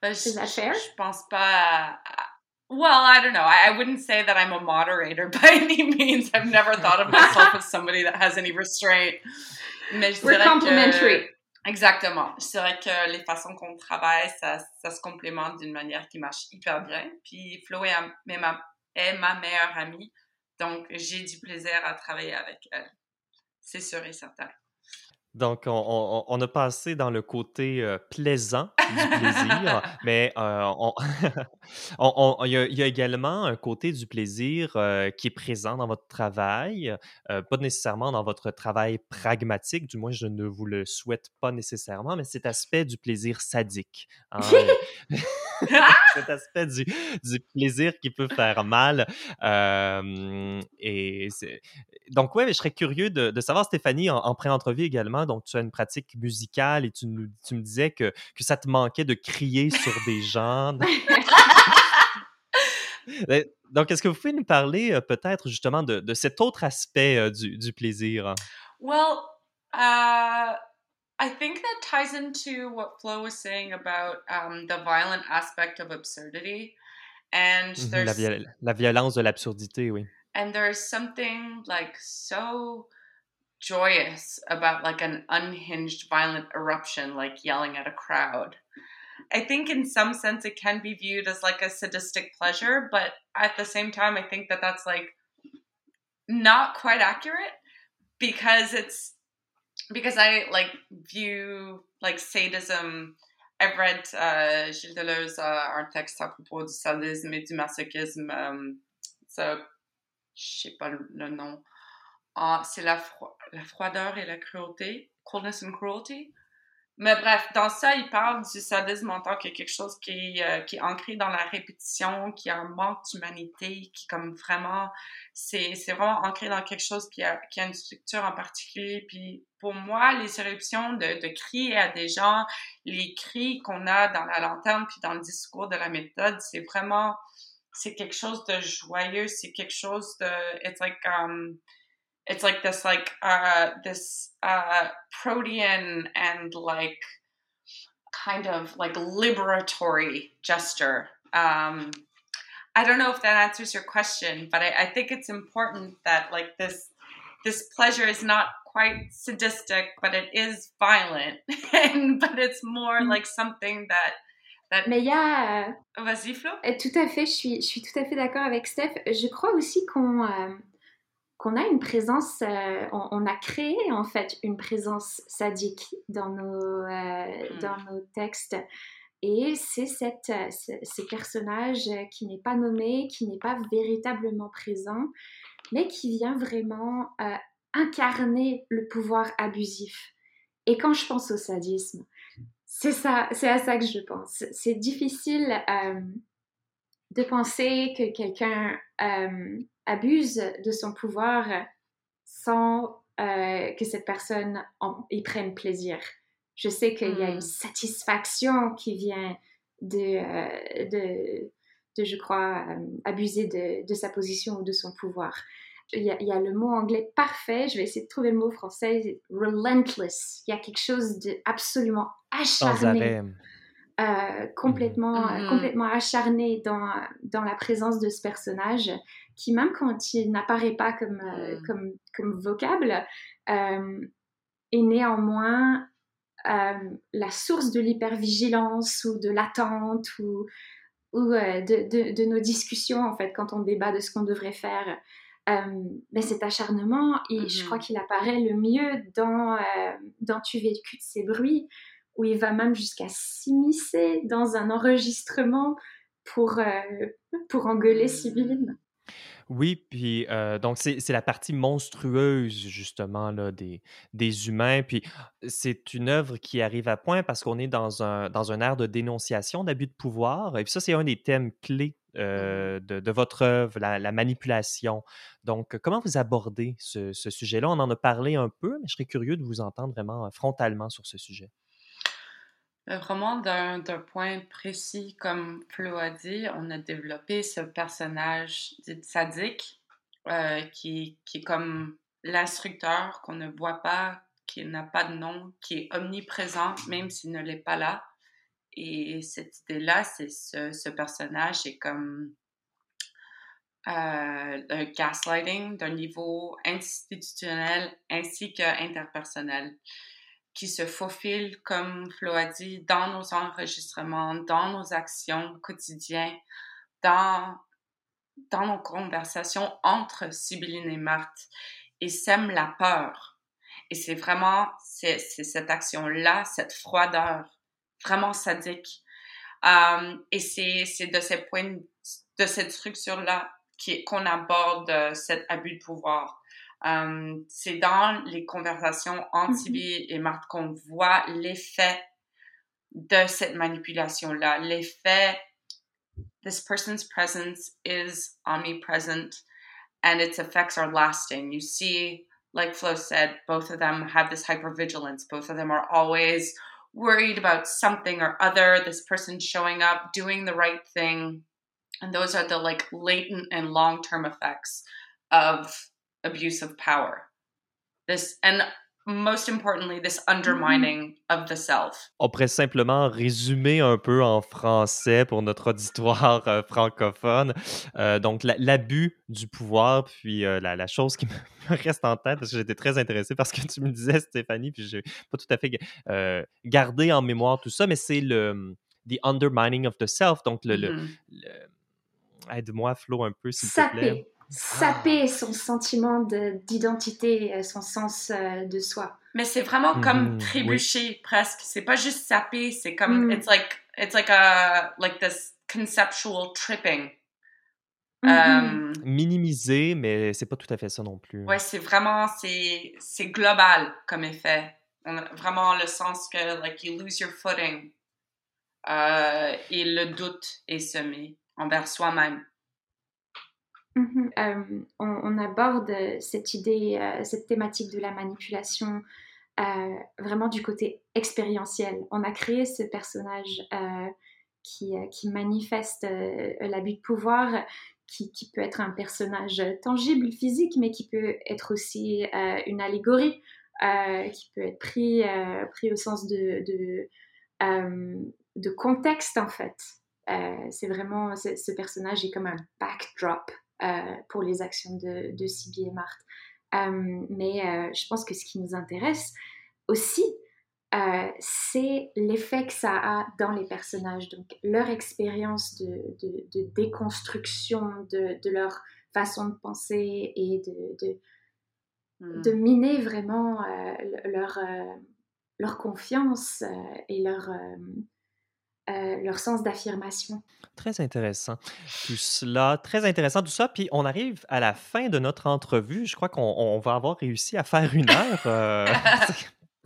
Ben, je, je pense pas à... Well, I don't know. I, I wouldn't say that I'm a moderator by any means. I've never thought of myself as somebody that has any restraint. Mais je We're complimentary. Que... Exactement. C'est vrai que les façons qu'on travaille, ça, ça se complémente d'une manière qui marche hyper bien. Puis Flo est, ma meilleure amie, donc j'ai du plaisir à travailler avec elle. c'est sûr et certain. Donc, on, a passé dans le côté euh, plaisant du plaisir, mais euh, il, y a, également un côté du plaisir euh, qui est présent dans votre travail, pas nécessairement dans votre travail pragmatique, du moins je ne vous le souhaite pas nécessairement, mais cet aspect du plaisir sadique. Hein, cet aspect du, plaisir qui peut faire mal. et donc, ouais, je serais curieux de, savoir, Stéphanie, en, pré-entrevue également, donc tu as une pratique musicale et tu, tu me disais que, que ça te manquait de crier sur des gens. donc, est-ce que vous pouvez nous parler euh, peut-être justement de, de, cet autre aspect euh, du, du, plaisir? Well, uh... I think that ties into what Flo was saying about um, the violent aspect of absurdity. And mm-hmm, there's, la, viol la violence de l'absurdité, oui. And there's something like so joyous about like an unhinged violent eruption, like yelling at a crowd. I think in some sense it can be viewed as like a sadistic pleasure, but at the same time, I think that that's like not quite accurate because it's because I like view like sadism. I've read uh, Gilles Deleuze uh, un texte à propos du sadisme et du masochisme. Um, ça, je sais pas le nom. Ah, c'est la, fro la froideur et la cruauté. Coldness and cruelty. Mais bref, dans ça, il parle du sadisme en tant que quelque chose qui est, euh, qui est ancré dans la répétition, qui a un manque d'humanité, qui comme vraiment, c'est, vraiment ancré dans quelque chose qui a, qui a une structure en particulier. Puis pour moi, les éruptions de, de crier à des gens, les cris qu'on a dans la lanterne puis dans le discours de la méthode, c'est vraiment, c'est quelque chose de joyeux, c'est quelque chose de, it's like, um, it's like this like uh this uh protean and like kind of like liberatory gesture um i don't know if that answers your question but I, I think it's important that like this this pleasure is not quite sadistic but it is violent and but it's more mm. like something that that... Mais il y a. Vas-y, Flo. Tout à fait, je suis, je suis tout à fait d'accord avec Steph. Je crois aussi qu'on euh, qu'on a une présence, euh, on, a créé en fait une présence sadique dans nos, euh, hmm. dans nos textes. Et c'est cette, euh, ce, personnage qui n'est pas nommé, qui n'est pas véritablement présent, mais qui vient vraiment incarner le pouvoir abusif. Et quand je pense au sadisme, c'est ça, c'est à ça que je pense. C'est difficile de penser que quelqu'un abuse de son pouvoir sans euh, que cette personne y prenne plaisir. Je sais qu'il y a une hmm. satisfaction qui vient de, euh, de, de, je crois, euh, abuser de, de, sa position ou de son pouvoir. Il y, a, il y, a, le mot anglais parfait, je vais essayer de trouver le mot français, relentless. Il y a quelque chose d'absolument acharné. Euh, complètement, mm-hmm. complètement acharné dans, dans la présence de ce personnage qui, même quand il n'apparaît pas comme, euh, mm. comme, comme, vocable, euh, est néanmoins la source de l'hypervigilance ou de l'attente ou, ou de, de, de, nos discussions, en fait, quand on débat de ce qu'on devrait faire. mais cet acharnement, et je crois mm-hmm. qu'il apparaît le mieux dans, dans Tu vécu de ces bruits, où il va même jusqu'à s'immiscer dans un enregistrement pour, euh, pour engueuler Sibylline. Oui, puis euh, donc c'est la partie monstrueuse justement là, des, des humains. Puis c'est une œuvre qui arrive à point parce qu'on est dans un, dans un ère de dénonciation d'abus de pouvoir. Et puis ça, c'est un des thèmes clés euh, de, de, votre œuvre, la, la, manipulation. Donc, comment vous abordez ce, ce sujet-là? On en a parlé un peu, mais je serais curieux de vous entendre vraiment frontalement sur ce sujet. Vraiment, d'un point précis, comme Flo a dit, on a développé ce personnage dit sadique euh, qui, qui est comme l'instructeur qu'on ne voit pas, qui n'a pas de nom, qui est omniprésent, même s'il ne l'est pas là. Et cette idée-là, c'est ce, personnage est comme euh, un gaslighting d'un niveau institutionnel ainsi qu'interpersonnel qui se faufile, comme Flo a dit, dans nos enregistrements, dans nos actions quotidiennes, dans, dans nos conversations entre Sibylline et Marthe, et sème la peur. Et c'est vraiment cette action-là, cette froideur, vraiment sadique. Um, et c'est, c'est de ces points, de cette structure-là qu'on aborde euh, cet abus de pouvoir. Um, c'est dans les conversations entre Mhm. Sibyl et Marthe qu'on voit l'effet de cette manipulation-là, l'effet this person's presence is omnipresent and its effects are lasting. You see, like Flo said, both of them have this hypervigilance. Both of them are always worried about something or other, this person showing up, doing the right thing. And those are the like latent and long term effects of abuse of power. This, and most importantly, this undermining of the self. On pourrait simplement résumer un peu en français pour notre auditoire euh, francophone. Euh, donc, la- l'abus du pouvoir, puis euh, la, la chose qui me reste en tête, parce que j'étais très intéressé parce que tu me disais, Stéphanie, puis j'ai pas tout à fait euh, gardé en mémoire tout ça, mais c'est le the undermining of the self. Donc, le, le- Mhm. le- aide-moi, Flo, un peu, s'il te plaît. Saper, saper son sentiment de- d'identité, euh, son sens euh, de soi. Mais c'est vraiment comme Mhm, trébucher presque. C'est pas juste saper, c'est comme Mm. it's like it's like a like this conceptual tripping. Mhm. Um, Minimiser, mais c'est pas tout à fait ça non plus. ouais, c'est vraiment c'est c'est global comme effet. On a vraiment le sens que like you lose your footing euh, et le doute est semé envers soi-même. Mhm. Euh, on, aborde cette idée, euh, cette thématique de la manipulation euh, vraiment du côté expérientiel. On a créé ce personnage euh, qui, euh, manifeste euh, l'abus de pouvoir, qui, peut être un personnage tangible, physique, mais qui peut être aussi euh, une allégorie, euh, qui peut être pris, euh, au sens de, de, euh, contexte en fait. Euh, c'est vraiment, ce, personnage est comme un backdrop euh, pour les actions de, de Sibyl et Marthe. Euh, mais euh, je pense que ce qui nous intéresse aussi, euh, c'est l'effet que ça a dans les personnages. Donc, leur expérience de, de- de déconstruction de, de leur façon de penser et de, de, de miner vraiment euh, le- leur, euh, leur confiance euh, et leur, euh, leur sens d'affirmation. Très intéressant. Tout cela, très intéressant tout ça. Puis on arrive à la fin de notre entrevue. Je crois qu'on on va avoir réussi à faire une heure. euh, c'est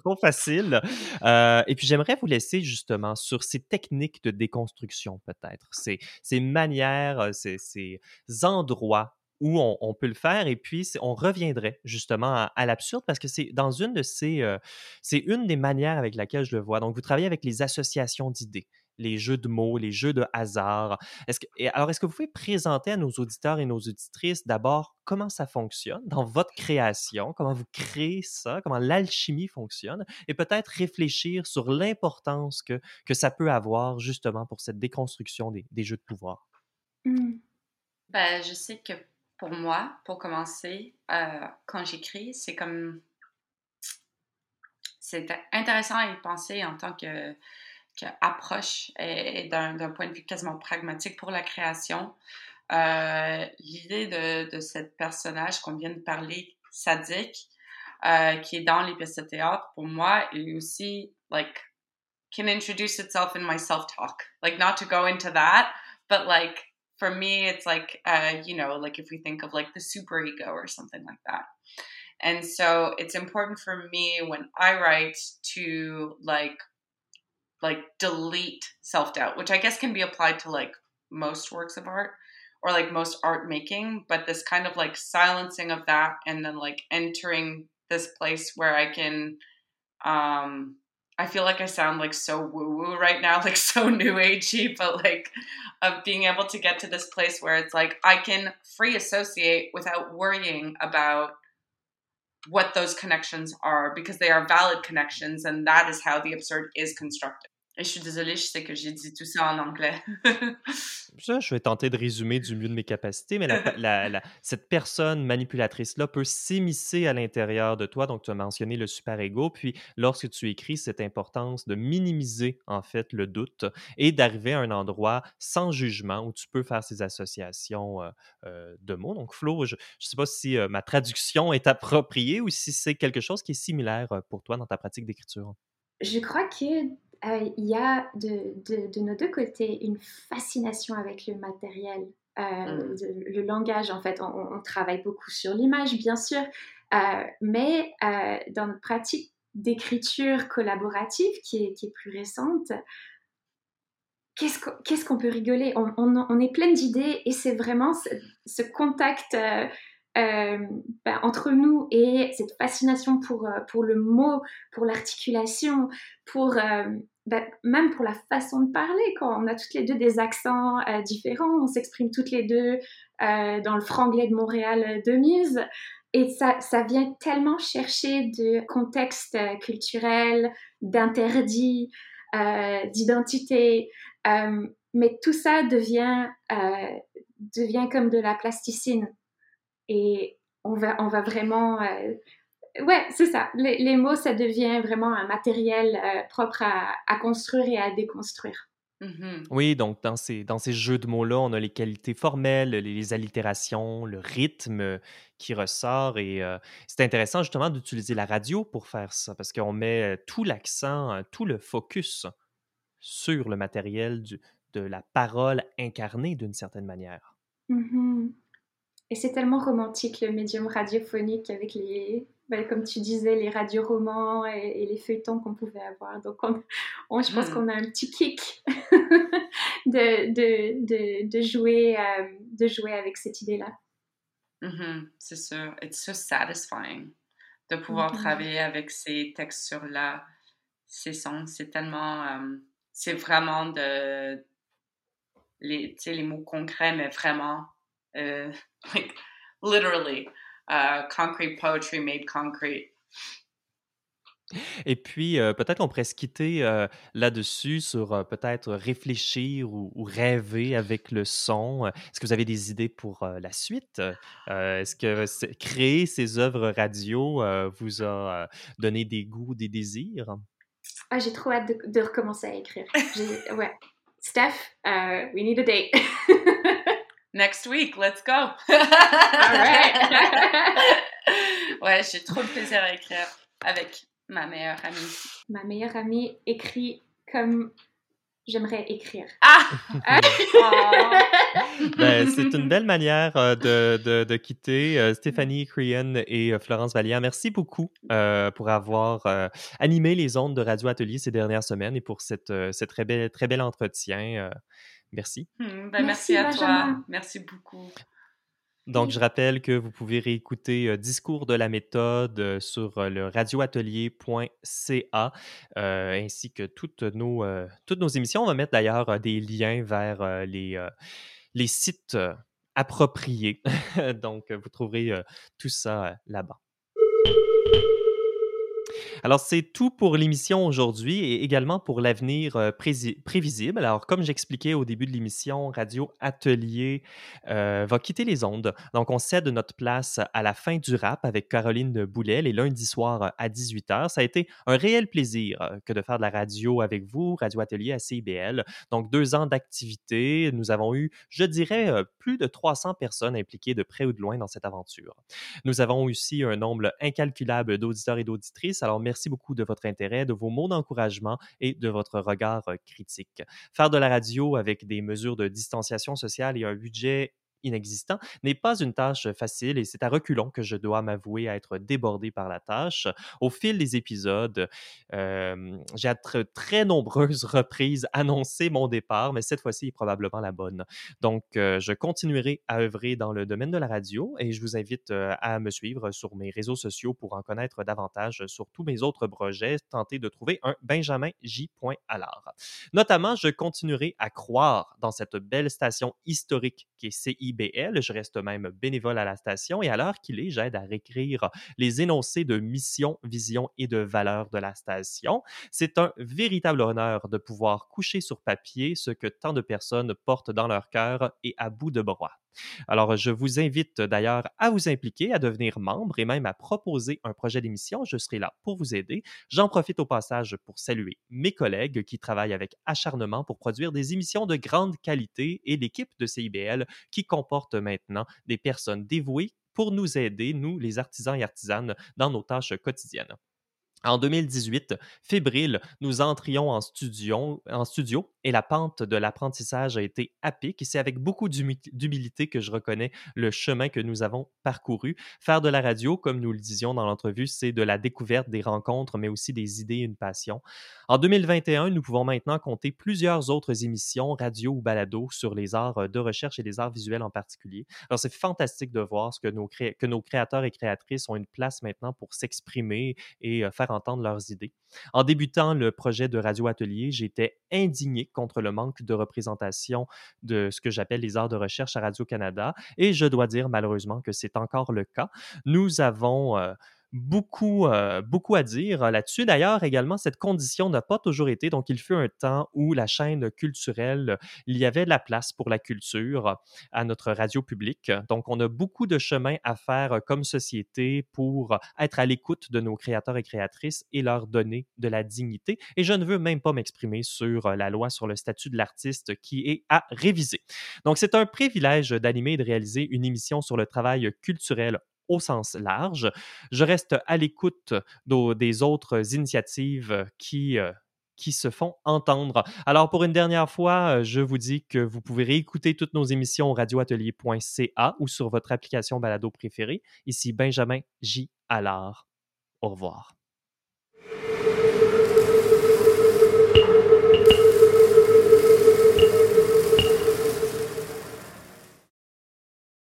trop facile. Euh, et puis j'aimerais vous laisser justement sur ces techniques de déconstruction peut-être, ces, ces manières, euh, ces, ces endroits où on, on peut le faire et puis on reviendrait justement à, à l'absurde parce que c'est dans une de ces, euh, c'est une des manières avec laquelle je le vois. Donc vous travaillez avec les associations d'idées les jeux de mots, les jeux de hasard. Est-ce que, et alors, est-ce que vous pouvez présenter à nos auditeurs et nos auditrices d'abord comment ça fonctionne dans votre création, comment vous créez ça, comment l'alchimie fonctionne, et peut-être réfléchir sur l'importance que, que ça peut avoir justement pour cette déconstruction des, des jeux de pouvoir? Mm. Ben, je sais que pour moi, pour commencer, euh, quand j'écris, c'est comme. C'est intéressant à y penser en tant que, que approche et, et d'un point de vue quasiment pragmatique pour la création. Euh, L'idée de, de ce personnage qu'on vient de parler, sadique, euh, qui est dans les pièces de théâtre, pour moi, est aussi, like, can introduce itself in my self-talk. Like, not to go into that, but like, for me, it's like, uh, you know, like if we think of like the super ego or something like that. And so it's important for me when I write to like, like delete self doubt, which I guess can be applied to like most works of art or like most art making, but this kind of like silencing of that and then like entering this place where I can, um, I feel like I sound like so woo woo right now, like so new agey, but like of being able to get to this place where it's like I can free associate without worrying about what those connections are because they are valid connections and that is how the absurd is constructed. Et je suis désolée, je sais que j'ai dit tout ça en anglais. Ça, je vais tenter de résumer du mieux de mes capacités, mais la- la- la- cette personne manipulatrice-là peut s'immiscer à l'intérieur de toi. Donc, tu as mentionné le super-ego. Puis, lorsque tu écris, cette importance de minimiser, en fait, le doute et d'arriver à un endroit sans jugement où tu peux faire ces associations euh, euh, de mots. Donc, Flo, je ne sais pas si euh, ma traduction est appropriée ou si c'est quelque chose qui est similaire pour toi dans ta pratique d'écriture. Je crois que euh, il y a de, de, de, nos deux côtés une fascination avec le matériel, euh, Mm. de- le langage en fait. On, travaille beaucoup sur l'image, bien sûr, euh, mais dans notre pratique d'écriture collaborative qui est, qui est plus récente, qu'est-ce qu'on qu'est-ce qu'on peut rigoler? On, on- on est plein d'idées et c'est vraiment ce, ce contact euh, ben, entre nous et cette fascination pour, pour le mot, pour l'articulation, pour euh, ben, même pour la façon de parler. Quand on a toutes les deux des accents euh, différents, on s'exprime toutes les deux euh, dans le franglais de Montréal euh, de mise. Et ça, ça vient tellement chercher de contexte culturel, d'interdit, d'identité. Mais tout ça devient, devient comme de la plasticine. Et on va, on va vraiment... ouais, c'est ça. Les, les mots, ça devient vraiment un matériel euh, propre à, à construire et à déconstruire. Mhm. Oui, donc dans ces, dans ces jeux de mots-là, on a les qualités formelles, les, les allitérations, le rythme euh, qui ressort. Et euh, c'est intéressant justement d'utiliser la radio pour faire ça, parce qu'on met tout l'accent, tout le focus sur le matériel du- de la parole incarnée d'une certaine manière. Mhm. Et c'est tellement romantique le médium radiophonique avec les, ben, comme tu disais, les radioromans et, et les feuilletons qu'on pouvait avoir. Donc, on, on- je pense Mhm. qu'on a un petit kick de, de, de, de jouer, euh, de jouer avec cette idée-là. Mhm, C'est sûr. It's so satisfying de pouvoir Mhm. travailler avec ces textures-là, ces sons. C'est tellement. euh, c'est vraiment de. Les, les mots concrets, mais vraiment. euh, like, literally. Uh, concrete poetry made concrete. Et puis, euh, peut-être qu'on pourrait se quitter euh, là-dessus sur euh, peut-être réfléchir ou, ou rêver avec le son. Euh, Est-ce que vous avez des idées pour euh, la suite? Euh, Est-ce que créer ces œuvres radio euh, vous a euh, donné des goûts, des désirs? Ah, j'ai trop hâte de, de recommencer à écrire. Ouais. Steph, uh, we need a date. Next week, let's go! right. ouais, j'ai trop de plaisir à écrire avec ma meilleure amie. Ma meilleure amie écrit comme j'aimerais écrire. Ah! Ah! Oh. Ben, c'est une belle manière euh, de, de- de quitter. Euh, Stéphanie Crean et euh, Florence Vallière, merci beaucoup euh, pour avoir euh, animé les ondes de Radio Atelier ces dernières semaines et pour cette, euh, cette très, bel, très bel entretien. euh, merci. Hmm, ben, merci, Merci, à toi. Merci beaucoup. Donc, je rappelle que vous pouvez réécouter euh, Discours de la méthode euh, sur euh, le radioatelier.ca euh, ainsi que toutes nos, euh, toutes nos émissions. On va mettre d'ailleurs euh, des liens vers euh, les, euh, les sites euh, appropriés. Donc, vous trouverez euh, tout ça euh, là-bas. Alors, c'est tout pour l'émission aujourd'hui et également pour l'avenir euh, prévisible. Alors, comme j'expliquais au début de l'émission, Radio Atelier euh, va quitter les ondes. Donc, on cède notre place à la fin du rap avec Caroline Boulet les lundis soirs à 18h. Ça a été un réel plaisir euh, que de faire de la radio avec vous, Radio Atelier à CIBL. Donc, deux ans d'activité. Nous avons eu, je dirais, euh, plus de 300 personnes impliquées de près ou de loin dans cette aventure. Nous avons aussi un nombre incalculable d'auditeurs et d'auditrices. Alors, merci beaucoup de votre intérêt, de vos mots d'encouragement et de votre regard euh, critique. Faire de la radio avec des mesures de distanciation sociale et un budget inexistant n'est pas une tâche facile et c'est à reculons que je dois m'avouer à être débordé par la tâche. Au fil des épisodes, j'ai à tr- très nombreuses reprises annoncé mon départ, mais cette fois-ci est probablement la bonne. Donc, je continuerai à œuvrer dans le domaine de la radio et je vous invite à me suivre sur mes réseaux sociaux pour en connaître davantage sur tous mes autres projets, tenter de trouver un Benjamin J. Allard. Notamment, je continuerai à croire dans cette belle station historique qui est CIBL Je reste même bénévole à la station et à l'heure qu'il est, j'aide à réécrire les énoncés de mission, vision et de valeur de la station. C'est un véritable honneur de pouvoir coucher sur papier ce que tant de personnes portent dans leur cœur et à bout de bras. Alors, je vous invite d'ailleurs à vous impliquer, à devenir membre et même à proposer un projet d'émission. Je serai là pour vous aider. J'en profite au passage pour saluer mes collègues qui travaillent avec acharnement pour produire des émissions de grande qualité et l'équipe de CIBL qui comporte maintenant des personnes dévouées pour nous aider, nous, les artisans et artisanes, dans nos tâches quotidiennes. En 2018, fébrile, nous entrions en studio, en studio et la pente de l'apprentissage a été à pic. C'est avec beaucoup d'humilité que je reconnais le chemin que nous avons parcouru. Faire de la radio, comme nous le disions dans l'entrevue, c'est de la découverte, des rencontres, mais aussi des idées et une passion. En 2021, nous pouvons maintenant compter plusieurs autres émissions, radio ou balado, sur les arts de recherche et les arts visuels en particulier. Alors, c'est fantastique de voir ce que nos, que nos créateurs et créatrices ont une place maintenant pour s'exprimer et euh, faire entendre leurs idées. En débutant le projet de Radio Atelier, j'étais indigné contre le manque de représentation de ce que j'appelle les arts de recherche à Radio-Canada et je dois dire malheureusement que c'est encore le cas. Nous avons... Euh, beaucoup, euh, beaucoup à dire là-dessus. D'ailleurs, également, cette condition n'a pas toujours été. Donc, il fut un temps où la chaîne culturelle, il y avait de la place pour la culture à notre radio publique. Donc, on a beaucoup de chemin à faire comme société pour être à l'écoute de nos créateurs et créatrices et leur donner de la dignité. Et je ne veux même pas m'exprimer sur la loi sur le statut de l'artiste qui est à réviser. Donc, c'est un privilège d'animer et de réaliser une émission sur le travail culturel au sens large. Je reste à l'écoute des autres initiatives qui, euh, qui se font entendre. Alors, pour une dernière fois, je vous dis que vous pouvez réécouter toutes nos émissions au radioatelier.ca ou sur votre application balado préférée. Ici Benjamin J. Allard. Au revoir.